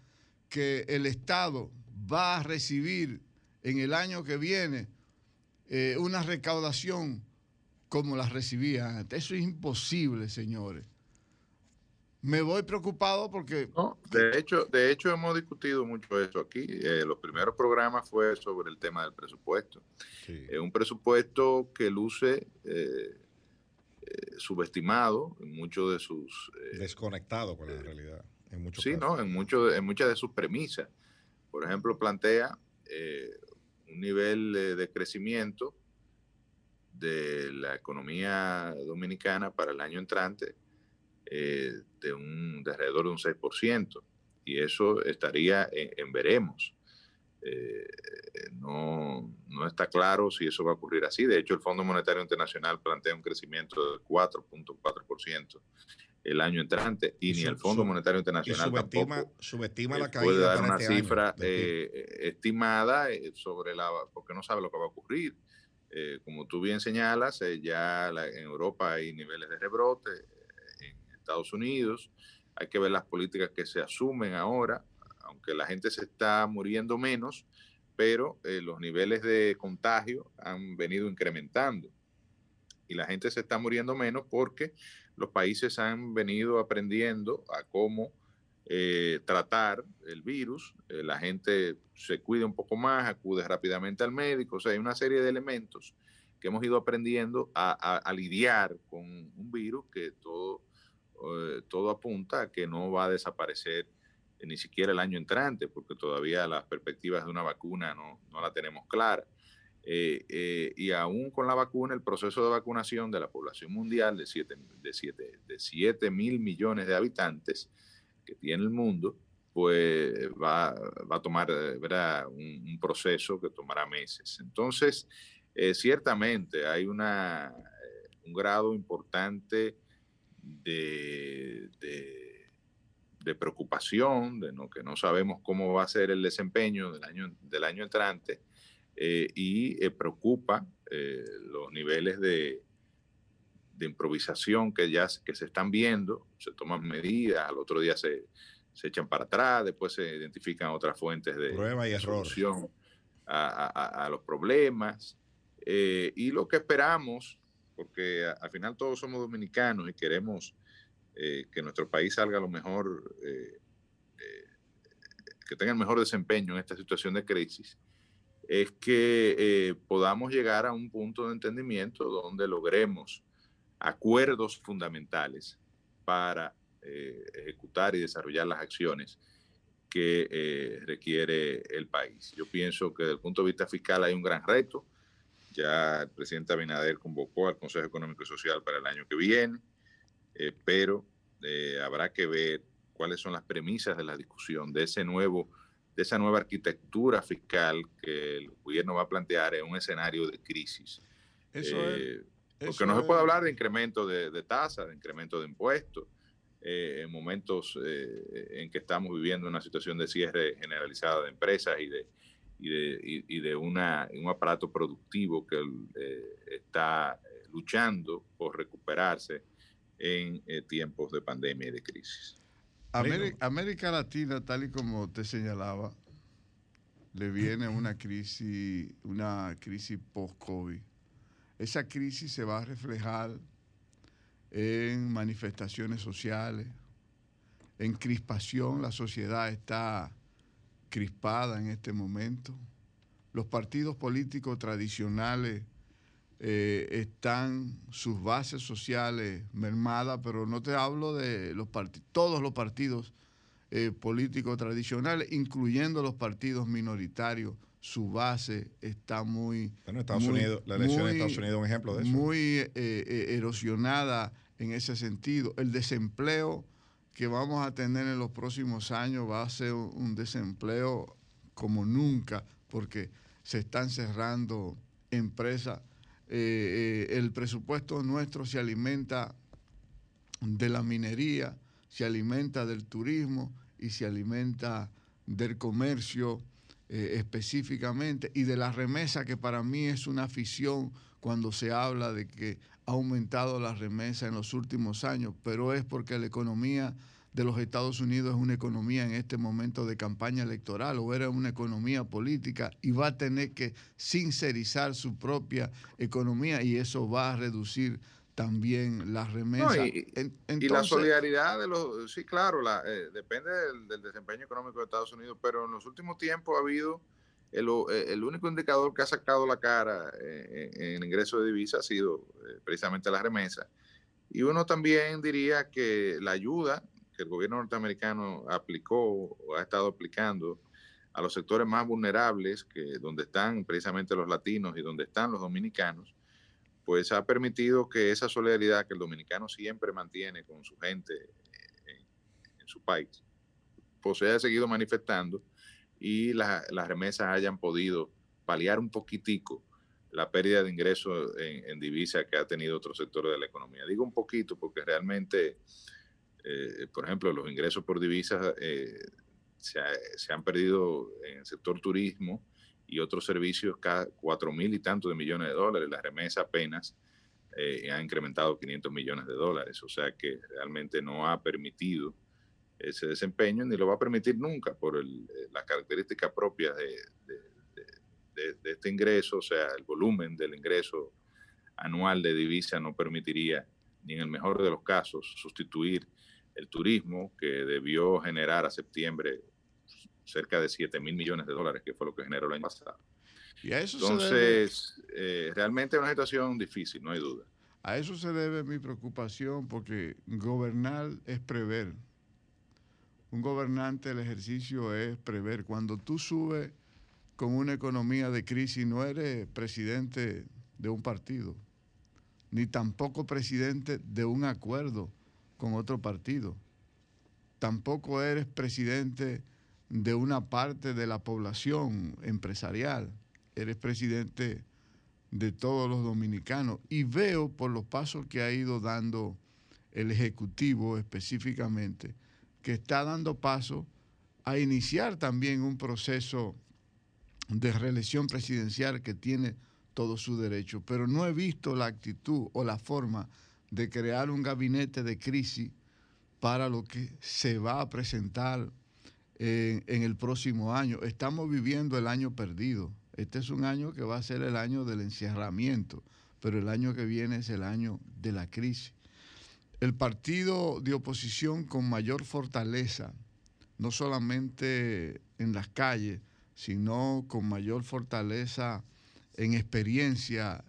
que el Estado va a recibir en el año que viene eh, una recaudación como la recibía antes. Eso es imposible, señores me voy preocupado porque...
de, hecho, de hecho, hemos discutido mucho eso aquí. Eh, los primeros programas fue sobre el tema del presupuesto. Es un presupuesto que luce eh, eh, subestimado en muchos de sus...
Desconectado con la realidad. En muchos
sí, ¿no? En, mucho, en muchas de sus premisas. Por ejemplo, plantea un nivel de crecimiento de la economía dominicana para el año entrante eh, de, un, de alrededor de un 6%, y eso estaría en, veremos. Eh, no, no, está claro si eso va a ocurrir así. De hecho, el Fondo Monetario Internacional plantea un crecimiento del 4.4% el año entrante y, ni el Fondo Monetario Internacional
subestima,
tampoco
subestima
eh,
la caída
puede dar una
este
cifra eh, estimada eh, sobre la porque no sabe lo que va a ocurrir. Eh, como tú bien señalas, ya la- en Europa hay niveles de rebrote, en Estados Unidos hay que ver las políticas que se asumen ahora, aunque la gente se está muriendo menos, pero eh, los niveles de contagio han venido incrementando. Y la gente se está muriendo menos porque los países han venido aprendiendo a cómo eh, tratar el virus, eh, la gente se cuida un poco más, acude rápidamente al médico, o sea, hay una serie de elementos que hemos ido aprendiendo a, lidiar con un virus que todo, todo apunta a que no va a desaparecer ni siquiera el año entrante, porque todavía las perspectivas de una vacuna no, no la tenemos clara. Eh, eh, y aún con la vacuna, el proceso de vacunación de la población mundial de 7 de siete, de siete mil millones de habitantes que tiene el mundo, pues va, va a tomar eh. Un, un proceso que tomará meses. Entonces, eh, ciertamente hay una, eh, un grado importante de, de, de preocupación, de no, que no sabemos cómo va a ser el desempeño del año, del año entrante eh, y eh, preocupa eh, los niveles de, de improvisación que ya que se están viendo, se toman medidas, al otro día se, se echan para atrás, después se identifican otras fuentes de
Prueba y error.
solución a, a- a- los problemas. Eh, y lo que esperamos, porque al final todos somos dominicanos y queremos eh, que nuestro país salga lo mejor, eh, eh, que tenga el mejor desempeño en esta situación de crisis, es que podamos llegar a un punto de entendimiento donde logremos acuerdos fundamentales para ejecutar y desarrollar las acciones que requiere el país. Yo pienso que desde el punto de vista fiscal hay un gran reto. Ya el presidente Abinader convocó al Consejo Económico y Social para el año que viene, eh, pero eh, habrá que ver cuáles son las premisas de la discusión de ese nuevo de esa nueva arquitectura fiscal que el gobierno va a plantear en un escenario de crisis.
Eso
Eh,
es-
porque
eso
no se puede hablar de incremento de, de tasas, de incremento de impuestos, eh, en momentos eh, en que estamos viviendo una situación de cierre generalizada de empresas y de, y de, y- y de una, un aparato productivo que está luchando por recuperarse en eh, tiempos de pandemia y de crisis.
Ameri- América Latina, tal y como te señalaba, le viene una crisis, una crisis post-COVID. Esa crisis se va a reflejar en manifestaciones sociales, en crispación. La sociedad está crispada en este momento. Los partidos políticos tradicionales eh, están sus bases sociales mermadas, pero no te hablo de los todos los partidos eh, políticos tradicionales, incluyendo los partidos minoritarios, su base está muy...
Bueno, Estados
muy-
Unidos, la elección de Estados Unidos es un ejemplo de eso.
Muy eh, eh, erosionada en ese sentido. El desempleo que vamos a tener en los próximos años va a ser un desempleo como nunca, porque se están cerrando empresas. Eh, eh, el presupuesto nuestro se alimenta de la minería, se alimenta del turismo y se alimenta del comercio eh, específicamente y de la remesa, que para mí es una afición cuando se habla de que ha aumentado la remesa en los últimos años, pero es porque la economía de los Estados Unidos es una economía en este momento de campaña electoral o era una economía política y va a tener que sincerizar su propia economía y eso va a reducir también la remesa.
No, y,
En-
y la solidaridad de los, sí, claro, la, eh, depende del, del desempeño económico de Estados Unidos, pero en los últimos tiempos ha habido el, eh, el único indicador que ha sacado la cara eh, en el ingreso de divisas ha sido eh, precisamente la remesa. Y uno también diría que la ayuda que el gobierno norteamericano aplicó o ha estado aplicando a los sectores más vulnerables, que donde están precisamente los latinos y donde están los dominicanos, pues ha permitido que esa solidaridad que el dominicano siempre mantiene con su gente eh, en, en su país, pues se haya seguido manifestando y la- las remesas hayan podido paliar un poquitico la pérdida de ingresos en, en divisa que ha tenido otros sectores de la economía. Digo un poquito porque realmente eh, por ejemplo, los ingresos por divisas eh, se, se, han perdido en el sector turismo y otros servicios cada cuatro mil y tantos de millones de dólares. La remesa apenas eh, ha incrementado 500 millones de dólares, o sea que realmente no ha permitido ese desempeño ni lo va a permitir nunca por el, las características propias de, de, de, este ingreso, o sea, el volumen del ingreso anual de divisa no permitiría, ni en el mejor de los casos, sustituir el turismo que debió generar a septiembre cerca de 7 mil millones de dólares, que fue lo que generó el año pasado.
Y a eso
Entonces, eh, realmente es una situación difícil, no hay duda.
A eso se debe mi preocupación, porque gobernar es prever. Un gobernante, el ejercicio es prever. Cuando tú subes con una economía de crisis, no eres presidente de un partido, ni tampoco presidente de un acuerdo con otro partido. Tampoco eres presidente de una parte de la población empresarial. Eres presidente de todos los dominicanos. Y veo por los pasos que ha ido dando el Ejecutivo específicamente, que está dando paso a iniciar también un proceso de reelección presidencial que tiene todo su derecho, pero no he visto la actitud o la forma de crear un gabinete de crisis para lo que se va a presentar en, el próximo año. Estamos viviendo el año perdido. Este es un año que va a ser el año del encierramiento, pero el año que viene es el año de la crisis. El partido de oposición con mayor fortaleza, no solamente en las calles, sino con mayor fortaleza en experiencia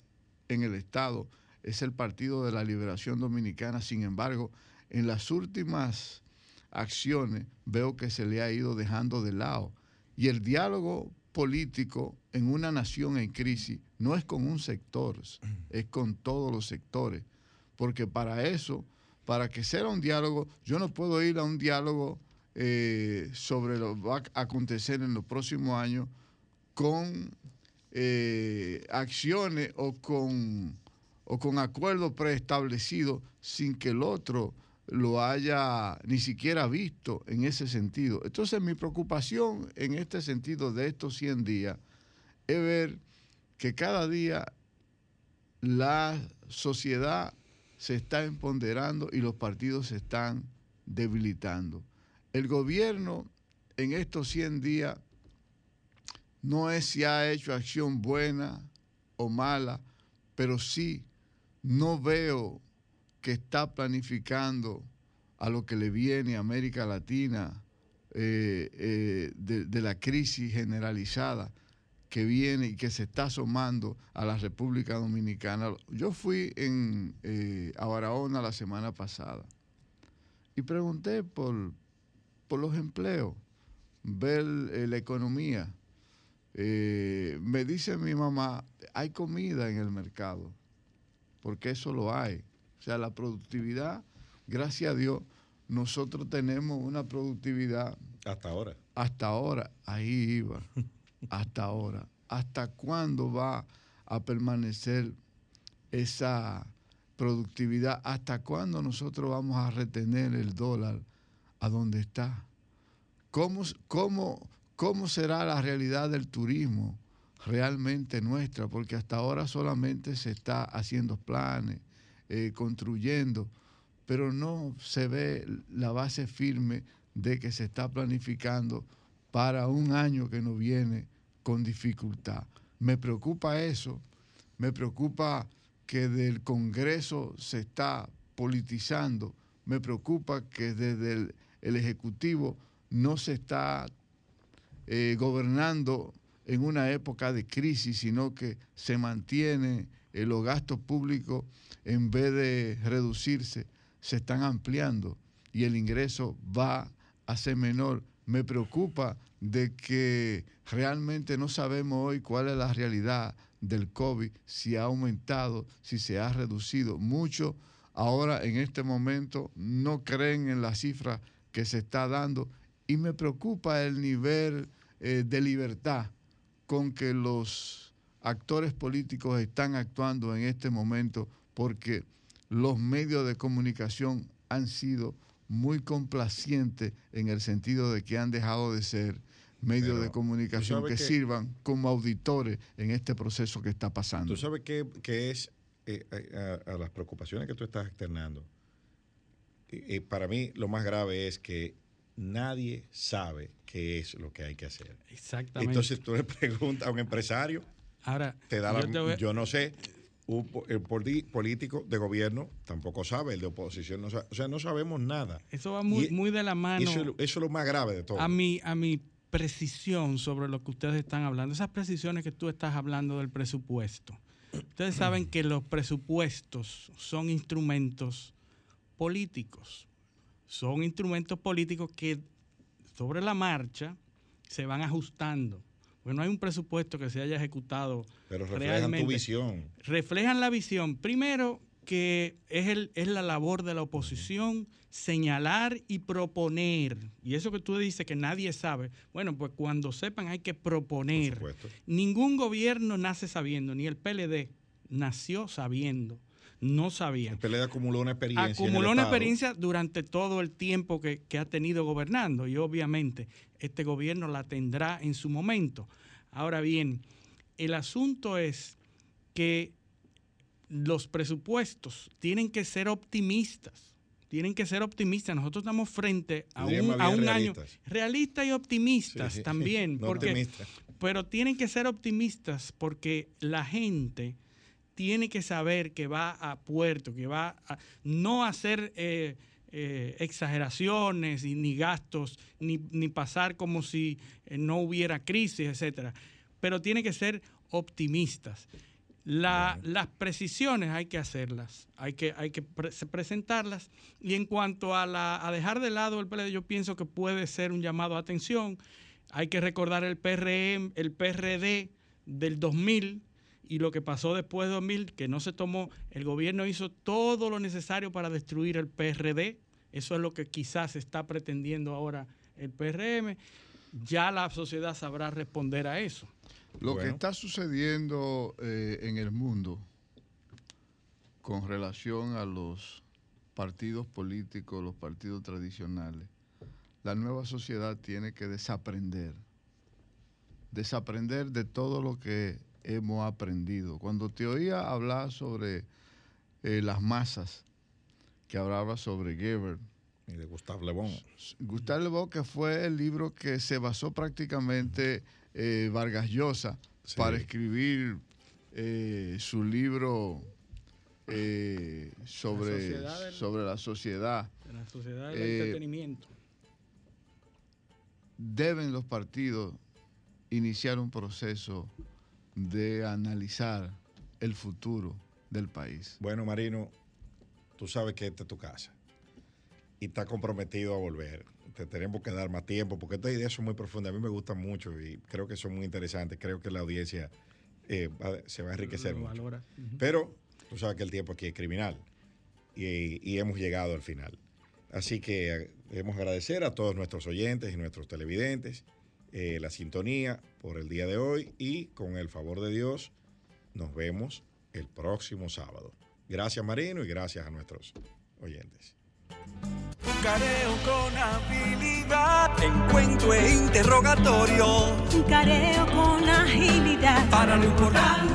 en el Estado, es el Partido de la Liberación Dominicana. Sin embargo, en las últimas acciones veo que se le ha ido dejando de lado. Y el diálogo político en una nación en crisis no es con un sector, es con todos los sectores. Porque para eso, para que sea un diálogo, yo no puedo ir a un diálogo eh, sobre lo que va a acontecer en los próximos años con eh, acciones o con, o con acuerdos preestablecidos sin que el otro lo haya ni siquiera visto en ese sentido. Entonces mi preocupación en este sentido de estos 100 días es ver que cada día la sociedad se está empoderando y los partidos se están debilitando. El gobierno en estos 100 días no es si ha hecho acción buena o mala, pero sí no veo que está planificando a lo que le viene a América Latina eh, eh, de, la crisis generalizada que viene y que se está asomando a la República Dominicana. Yo fui eh, a Barahona la semana pasada y pregunté por, por los empleos, ver la economía. me dice mi mamá, hay comida en el mercado, porque eso lo hay. O sea, la productividad, gracias a Dios, nosotros tenemos una productividad.
Hasta ahora.
Hasta ahora, ahí iba. hasta ahora. ¿Hasta cuándo va a permanecer esa productividad? ¿Hasta cuándo nosotros vamos a retener el dólar a donde está? ¿Cómo, cómo, cómo será la realidad del turismo realmente nuestra? Porque hasta ahora solamente se está haciendo planes eh, construyendo, pero no se ve la base firme de que se está planificando para un año que nos viene con dificultad. Me preocupa eso, me preocupa que del Congreso se está politizando, me preocupa que desde el, Ejecutivo no se está eh, gobernando en una época de crisis, sino que se mantiene eh, los gastos públicos en vez de reducirse, se están ampliando y el ingreso va a ser menor. Me preocupa de que realmente no sabemos hoy cuál es la realidad del COVID, si ha aumentado, si se ha reducido. Muchos ahora en este momento no creen en la cifra que se está dando y me preocupa el nivel eh, de libertad con que los actores políticos están actuando en este momento porque los medios de comunicación han sido muy complacientes en el sentido de que han dejado de ser medios
Pero,
de comunicación
¿tú
que,
que-
sirvan como auditores en este proceso que está pasando.
Tú sabes qué, qué es eh, a, a las preocupaciones que tú estás externando. Eh, eh, para mí lo más grave es que nadie sabe qué es lo que hay que hacer.
Exactamente.
Entonces tú le preguntas a un empresario,
Ahora,
te da la-
yo te voy-
yo no sé, un el político de gobierno tampoco sabe, el de oposición no sabe, o sea, no sabemos nada.
Eso va muy,
Y-
muy de la mano.
Eso, es lo- eso es lo más grave de todo.
a mi, a mi precisión sobre lo que ustedes están hablando, esas precisiones que tú estás hablando del presupuesto. Ustedes saben que los presupuestos son instrumentos políticos. Son instrumentos políticos que sobre la marcha se van ajustando. Porque no hay un presupuesto que se haya ejecutado
Pero reflejan
realmente.
tu visión.
reflejan la visión. Primero, que es, el, es la labor de la oposición señalar y proponer. Y eso que tú dices que nadie sabe, bueno, pues cuando sepan hay que proponer. Ningún gobierno nace sabiendo, ni el PLD nació sabiendo, no sabía.
El PLD acumuló una experiencia.
Acumuló una experiencia durante todo el tiempo que, que ha tenido gobernando y obviamente este gobierno la tendrá en su momento. Ahora bien, el asunto es que los presupuestos tienen que ser optimistas. Tienen que ser optimistas. Nosotros estamos frente a un, a año
realistas.
y optimistas
Sí, sí.
también.
No
porque, pero tienen que ser optimistas porque la gente tiene que saber que va a puerto, que va a no hacer eh, eh, exageraciones y, ni gastos, ni, ni pasar como si eh, no hubiera crisis, etcétera. Pero tiene que ser optimistas. La- Las precisiones hay que hacerlas, hay que, hay que pre- presentarlas. Y en cuanto a, la, a dejar de lado el PLD, yo pienso que puede ser un llamado a atención. Hay que recordar el PRM, el PRD del 2000 y lo que pasó después de 2000, que no se tomó, el gobierno hizo todo lo necesario para destruir el PRD. Eso es lo que quizás está pretendiendo ahora el PRM. Ya la sociedad sabrá responder a eso.
Lo que está sucediendo eh, en el mundo con relación a los partidos políticos, los partidos tradicionales, la nueva sociedad tiene que desaprender, desaprender de todo lo que hemos aprendido. Cuando te oía hablar sobre eh, las masas, que hablaba sobre Geber,
Y de Gustave Le Bon.
Gustave Le Bon, que fue el libro que se basó prácticamente eh, Vargas Llosa para escribir eh, su libro eh, sobre,
sociedad del-
sobre la sociedad.
La sociedad del
Eh,
entretenimiento.
Deben los partidos iniciar un proceso de analizar el futuro del país.
Bueno, Marino, tú sabes que esta es tu casa y estás comprometido a volver. Te tenemos que dar más tiempo porque estas ideas son muy profundas. A mí me gustan mucho y creo que son muy interesantes. Creo que la audiencia eh, va- se va a enriquecer
Lo
mucho. Pero tú sabes que el tiempo aquí es criminal y, y hemos llegado al final. Así que eh, debemos agradecer a todos nuestros oyentes y nuestros televidentes eh, la sintonía por el día de hoy y con el favor de Dios nos vemos el próximo sábado. Gracias Marino y gracias a nuestros oyentes.
Un careo con habilidad, encuentro e interrogatorio.
Un careo con agilidad.
Para lo importante